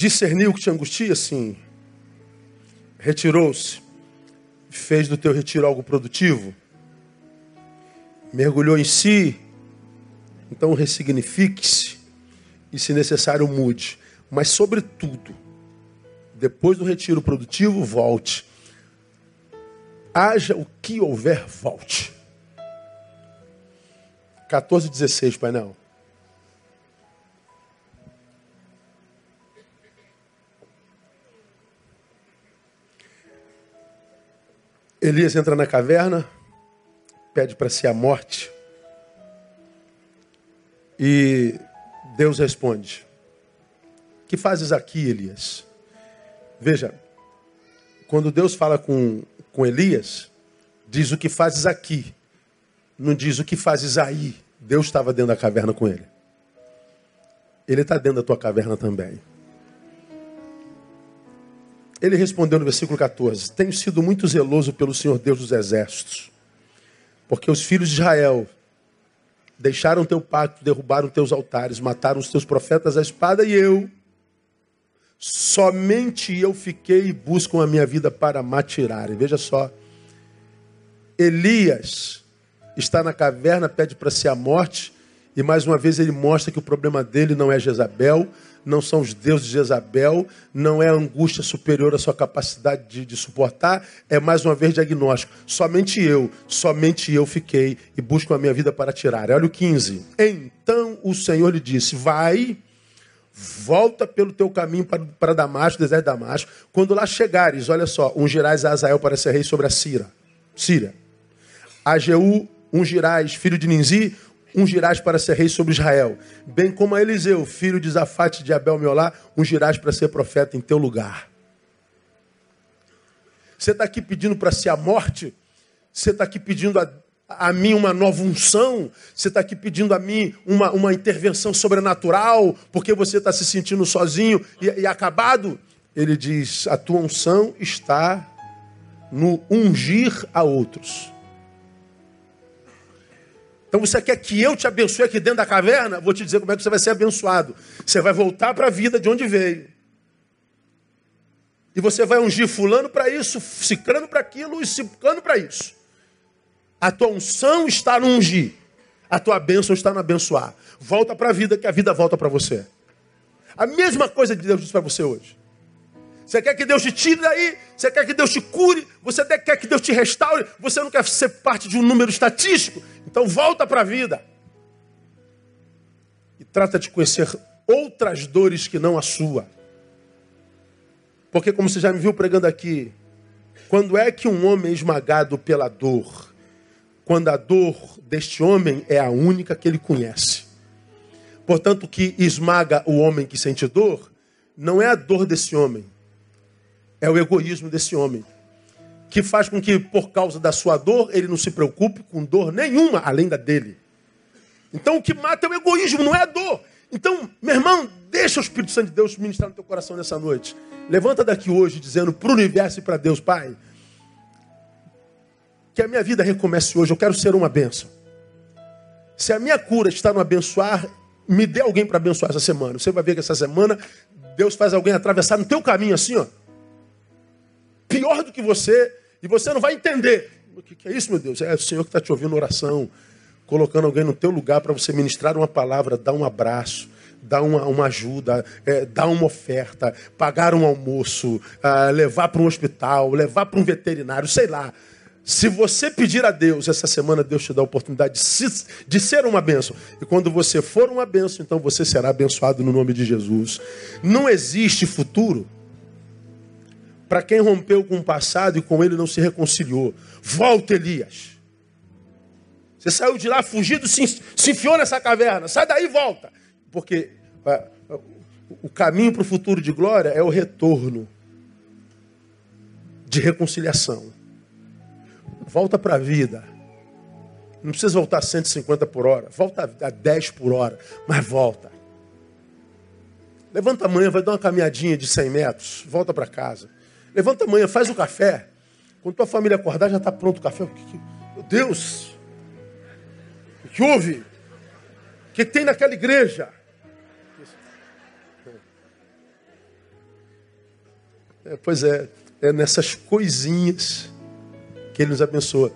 Discerniu que te angustia? Sim. Retirou-se. Fez do teu retiro algo produtivo? Mergulhou em si? Então ressignifique-se e, se necessário, mude. Mas, sobretudo, depois do retiro produtivo, volte. Haja o que houver, volte. 14, 16, painel. Elias entra na caverna, pede para si a morte. E Deus responde: Que fazes aqui, Elias? Veja, quando Deus fala com, com Elias, diz o que fazes aqui não diz o que fazes aí. Deus estava dentro da caverna com ele. Ele está dentro da tua caverna também. Ele respondeu no versículo 14: Tenho sido muito zeloso pelo Senhor Deus dos exércitos, porque os filhos de Israel deixaram teu pacto, derrubaram teus altares, mataram os teus profetas à espada, e eu, somente eu fiquei e buscam a minha vida para matirarem. Veja só, Elias está na caverna, pede para si a morte, e mais uma vez ele mostra que o problema dele não é Jezabel, não são os deuses de Jezabel, não é angústia superior à sua capacidade de, de, suportar, é mais uma vez diagnóstico. Somente eu, somente eu fiquei e busco a minha vida para tirar. Olha o 15. Então o Senhor lhe disse: Vai, volta pelo teu caminho para, para Damasco, deserto de Damasco. Quando lá chegares, olha só, ungirás a Azael para ser rei sobre a Síria. Síria. A Jeú ungirás, filho de Ninzi, ungirás para ser rei sobre Israel. Bem como a Eliseu, filho de Zafate de Abel Meolá, ungirás para ser profeta em teu lugar. Você está aqui pedindo para si a morte? Você está aqui pedindo a, a mim uma nova unção? Você está aqui pedindo a mim uma, uma intervenção sobrenatural porque você está se sentindo sozinho e, e acabado? Ele diz: a tua unção está no ungir a outros. Então você quer que eu te abençoe aqui dentro da caverna? Vou te dizer como é que você vai ser abençoado. Você vai voltar para a vida de onde veio. E você vai ungir fulano para isso, ciclano para aquilo e ciclano para isso. A tua unção está no ungir. A tua bênção está no abençoar. Volta para a vida que a vida volta para você. A mesma coisa que Deus diz para você hoje. Você quer que Deus te tire daí? Você quer que Deus te cure? Você quer que Deus te restaure? Você não quer ser parte de um número estatístico? Então volta para a vida. E trata de conhecer outras dores que não a sua. Porque, como você já me viu pregando aqui, quando é que um homem é esmagado pela dor? Quando a dor deste homem é a única que ele conhece. Portanto, o que esmaga o homem que sente dor não é a dor desse homem, é o egoísmo desse homem, que faz com que, por causa da sua dor, ele não se preocupe com dor nenhuma além da dele. Então, o que mata é o egoísmo, não é a dor. Então, meu irmão, deixa o Espírito Santo de Deus ministrar no teu coração nessa noite. Levanta daqui hoje dizendo para o universo e para Deus, Pai, que a minha vida recomece hoje. Eu quero ser uma bênção. Se a minha cura está no abençoar, me dê alguém para abençoar essa semana. Você vai ver que essa semana Deus faz alguém atravessar no teu caminho assim, ó pior do que você, e você não vai entender. O que é isso, meu Deus? É o Senhor que está te ouvindo oração, colocando alguém no teu lugar para você ministrar uma palavra, dar um abraço, dar uma, uma ajuda, é, dar uma oferta, pagar um almoço, uh, levar para um hospital, levar para um veterinário, sei lá. Se você pedir a Deus essa semana, Deus te dá a oportunidade de, se, de, ser uma bênção. E quando você for uma bênção, então você será abençoado no nome de Jesus. Não existe futuro para quem rompeu com o passado e com ele não se reconciliou. Volta, Elias. Você saiu de lá fugido, se, se enfiou nessa caverna. Sai daí e volta. Porque é, o caminho para o futuro de glória é o retorno de reconciliação. Volta para a vida. Não precisa voltar a 150 por hora. Volta a 10 por hora. Mas volta. Levanta amanhã, vai dar uma caminhadinha de 100 metros. Volta para casa. Levanta amanhã, faz o café. Quando tua família acordar, já está pronto o café. Meu Deus! O que houve? O que tem naquela igreja? É, pois é, é nessas coisinhas que Ele nos abençoa.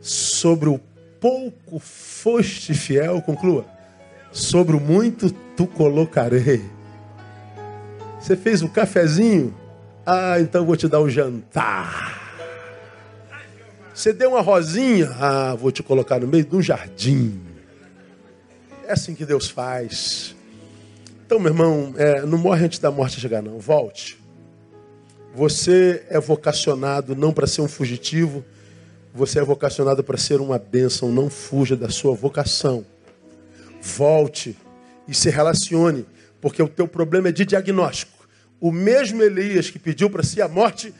Sobre o pouco foste fiel, conclua. Sobre o muito tu colocarei. Você fez o cafezinho, ah, então vou te dar um jantar. Você deu uma rosinha? Ah, vou te colocar no meio de um jardim. É assim que Deus faz. Então, meu irmão, é, não morre antes da morte chegar, não. Volte. Você é vocacionado não para ser um fugitivo, você é vocacionado para ser uma bênção. Não fuja da sua vocação. Volte e se relacione, porque o teu problema é de diagnóstico. O mesmo Elias que pediu para si a morte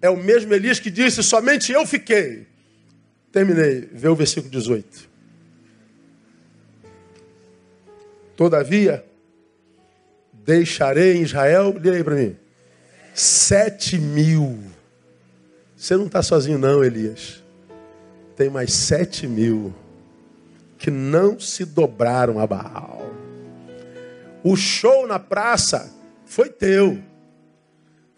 é o mesmo Elias que disse: Somente eu fiquei. Terminei. Vê o versículo 18. Todavia, deixarei em Israel, lê aí para mim, sete mil. Você não está sozinho, não, Elias. Tem mais sete mil que não se dobraram a Baal. O show na praça foi teu.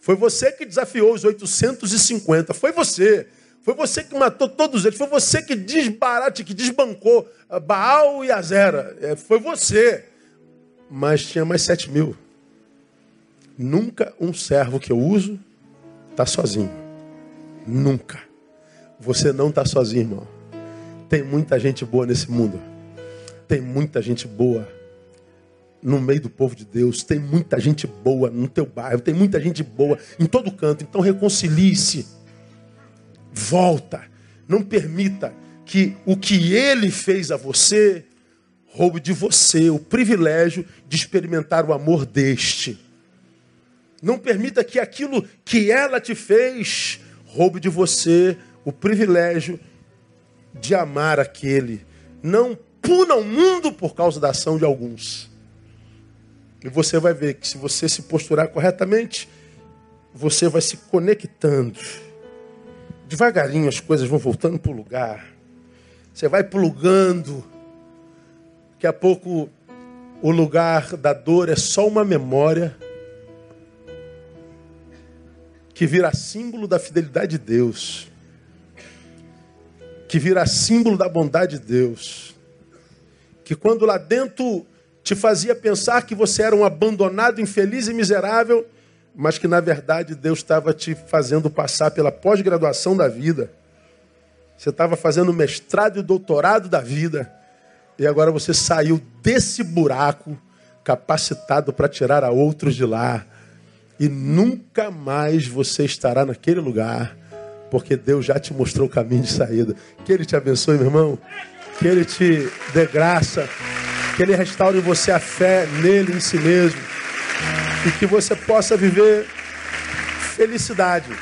Foi você que desafiou os 850. Foi você. Foi você que matou todos eles. Foi você que desbarate, que desbancou Baal e Azera. É, foi você. Mas tinha mais sete mil. Nunca um servo que eu uso está sozinho. Nunca. Você não está sozinho, irmão. Tem muita gente boa nesse mundo. Tem muita gente boa no meio do povo de Deus. Tem muita gente boa no teu bairro, tem muita gente boa em todo canto. Então reconcilie-se. Volta. Não permita que o que ele fez a você, roube de você o privilégio de experimentar o amor deste. Não permita que aquilo que ela te fez roube de você o privilégio de amar aquele. Não puna o mundo por causa da ação de alguns. E você vai ver que se você se posturar corretamente, você vai se conectando. Devagarinho as coisas vão voltando para o lugar. Você vai plugando. Daqui a pouco o lugar da dor é só uma memória que vira símbolo da fidelidade de Deus, que vira símbolo da bondade de Deus, que quando lá dentro te fazia pensar que você era um abandonado, infeliz e miserável, mas que na verdade Deus estava te fazendo passar pela pós-graduação da vida. Você estava fazendo mestrado e doutorado da vida, e agora você saiu desse buraco capacitado para tirar a outros de lá e nunca mais você estará naquele lugar, porque Deus já te mostrou o caminho de saída. Que Ele te abençoe, meu irmão. Que Ele te dê graça. Que Ele restaure em você a fé nele, em si mesmo. E que você possa viver felicidade.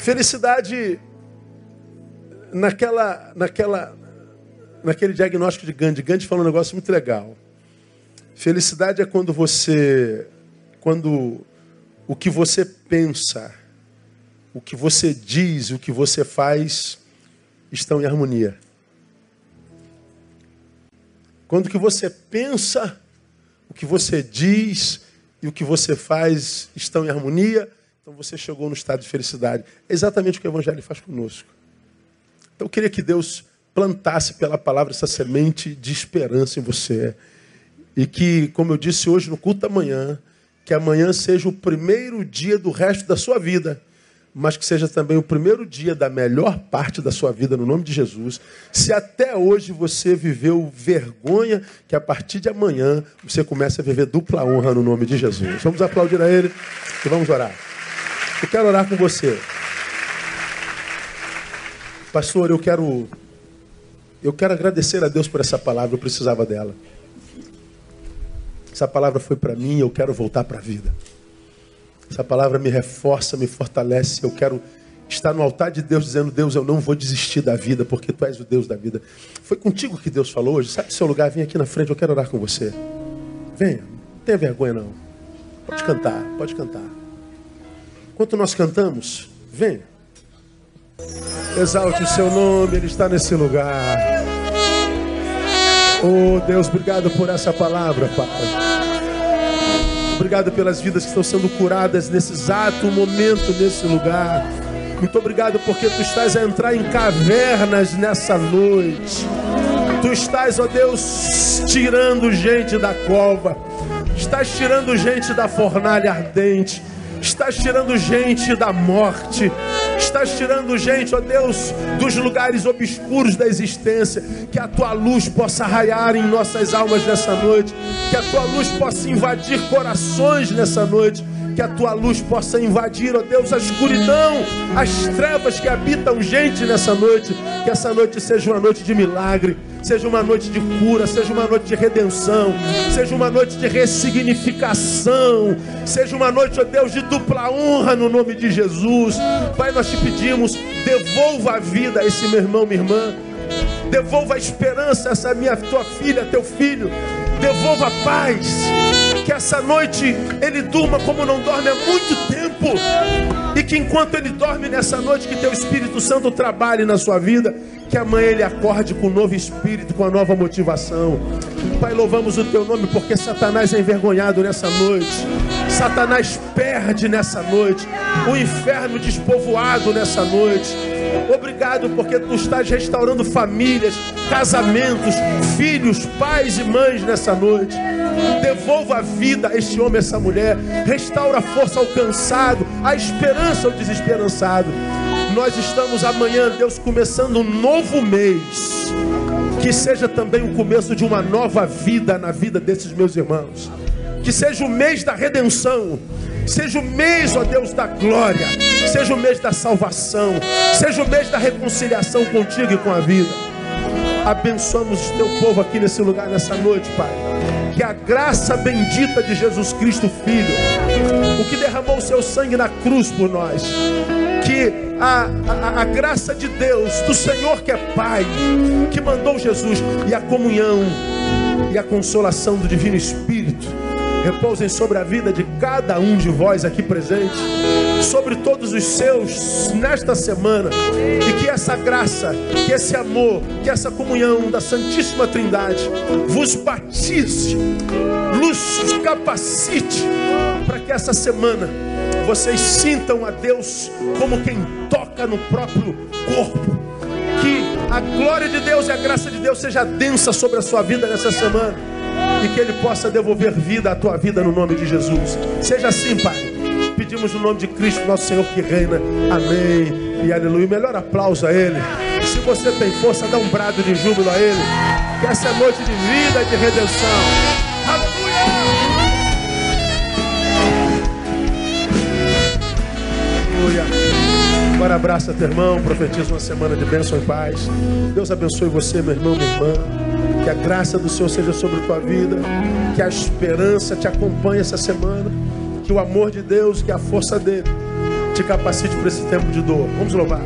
Felicidade naquela, naquela, naquele diagnóstico de Gandhi. Gandhi falou um negócio muito legal. Felicidade é quando você quando o que você pensa, o que você diz, o que você faz estão em harmonia. Quando o que você pensa, o que você diz e o que você faz estão em harmonia, então você chegou no estado de felicidade. É exatamente o que o Evangelho faz conosco. Então eu queria que Deus plantasse pela palavra essa semente de esperança em você. E que, como eu disse hoje no culto da manhã, que amanhã seja o primeiro dia do resto da sua vida, mas que seja também o primeiro dia da melhor parte da sua vida, no nome de Jesus. Se até hoje você viveu vergonha, que a partir de amanhã você comece a viver dupla honra no nome de Jesus. Vamos aplaudir a Ele e vamos orar. Eu quero orar com você. Pastor, eu quero eu quero agradecer a Deus por essa palavra, eu precisava dela. Essa palavra foi para mim, eu quero voltar para a vida. Essa palavra me reforça, me fortalece. Eu quero estar no altar de Deus dizendo: Deus, eu não vou desistir da vida, porque tu és o Deus da vida. Foi contigo que Deus falou hoje. Sabe o seu lugar? Vem aqui na frente, eu quero orar com você. Venha, não tenha vergonha não. Pode cantar, pode cantar. Enquanto nós cantamos, venha. Exalte o seu nome, Ele está nesse lugar. Oh Deus, obrigado por essa palavra, Pai. Obrigado pelas vidas que estão sendo curadas nesse exato momento, nesse lugar. Muito obrigado porque tu estás a entrar em cavernas nessa noite. Tu estás, ó Deus, tirando gente da cova. Estás tirando gente da fornalha ardente. Estás tirando gente da morte estás tirando gente, ó Deus, dos lugares obscuros da existência. Que a tua luz possa raiar em nossas almas nessa noite. Que a tua luz possa invadir corações nessa noite que a tua luz possa invadir, ó Deus, a escuridão, as trevas que habitam gente nessa noite. Que essa noite seja uma noite de milagre, seja uma noite de cura, seja uma noite de redenção, seja uma noite de ressignificação, seja uma noite, ó Deus, de dupla honra no nome de Jesus. Pai, nós te pedimos, devolva a vida a esse meu irmão, minha irmã. Devolva a esperança a essa minha tua filha, teu filho. Devolva a paz que essa noite ele durma como não dorme há muito tempo. E que enquanto ele dorme nessa noite, que teu Espírito Santo trabalhe na sua vida. Que amanhã ele acorde com um novo espírito, com uma nova motivação. Pai, louvamos o teu nome porque Satanás é envergonhado nessa noite. Satanás perde nessa noite. O inferno despovoado nessa noite. Obrigado porque tu estás restaurando famílias, casamentos, filhos, pais e mães nessa noite. Devolva a vida a este homem, a essa mulher. Restaura a força ao cansado, a esperança ao desesperançado. Nós estamos amanhã, Deus, começando um novo mês. Que seja também o começo de uma nova vida na vida desses meus irmãos. Que seja o mês da redenção Seja o mês, ó Deus, da glória. Seja o mês da salvação. Seja o mês da reconciliação contigo e com a vida. Abençoamos o teu povo aqui nesse lugar, nessa noite, Pai. Que a graça bendita de Jesus Cristo, Filho, o que derramou o seu sangue na cruz por nós, que a, a, a, graça de Deus, do Senhor que é Pai, que mandou Jesus, e a comunhão e a consolação do Divino Espírito repousem sobre a vida de cada um de vós aqui presente, sobre todos os seus nesta semana, e que essa graça, que esse amor, que essa comunhão da Santíssima Trindade vos batize, nos capacite para que essa semana vocês sintam a Deus como quem toca no próprio corpo. Que a glória de Deus e a graça de Deus seja densa sobre a sua vida nessa semana e que Ele possa devolver vida à tua vida no nome de Jesus. Seja assim, Pai. Pedimos no nome de Cristo, nosso Senhor que reina. Amém e aleluia. Melhor aplauso a Ele. Se você tem força, dá um brado de júbilo a Ele. Que essa é noite de vida e de redenção. Aleluia! Agora abraça teu irmão, profetiza uma semana de bênção e paz. Deus abençoe você, meu irmão, minha irmã. Que a graça do Senhor seja sobre tua vida. Que a esperança te acompanhe essa semana. Que o amor de Deus, que a força dele te capacite para esse tempo de dor. Vamos louvar.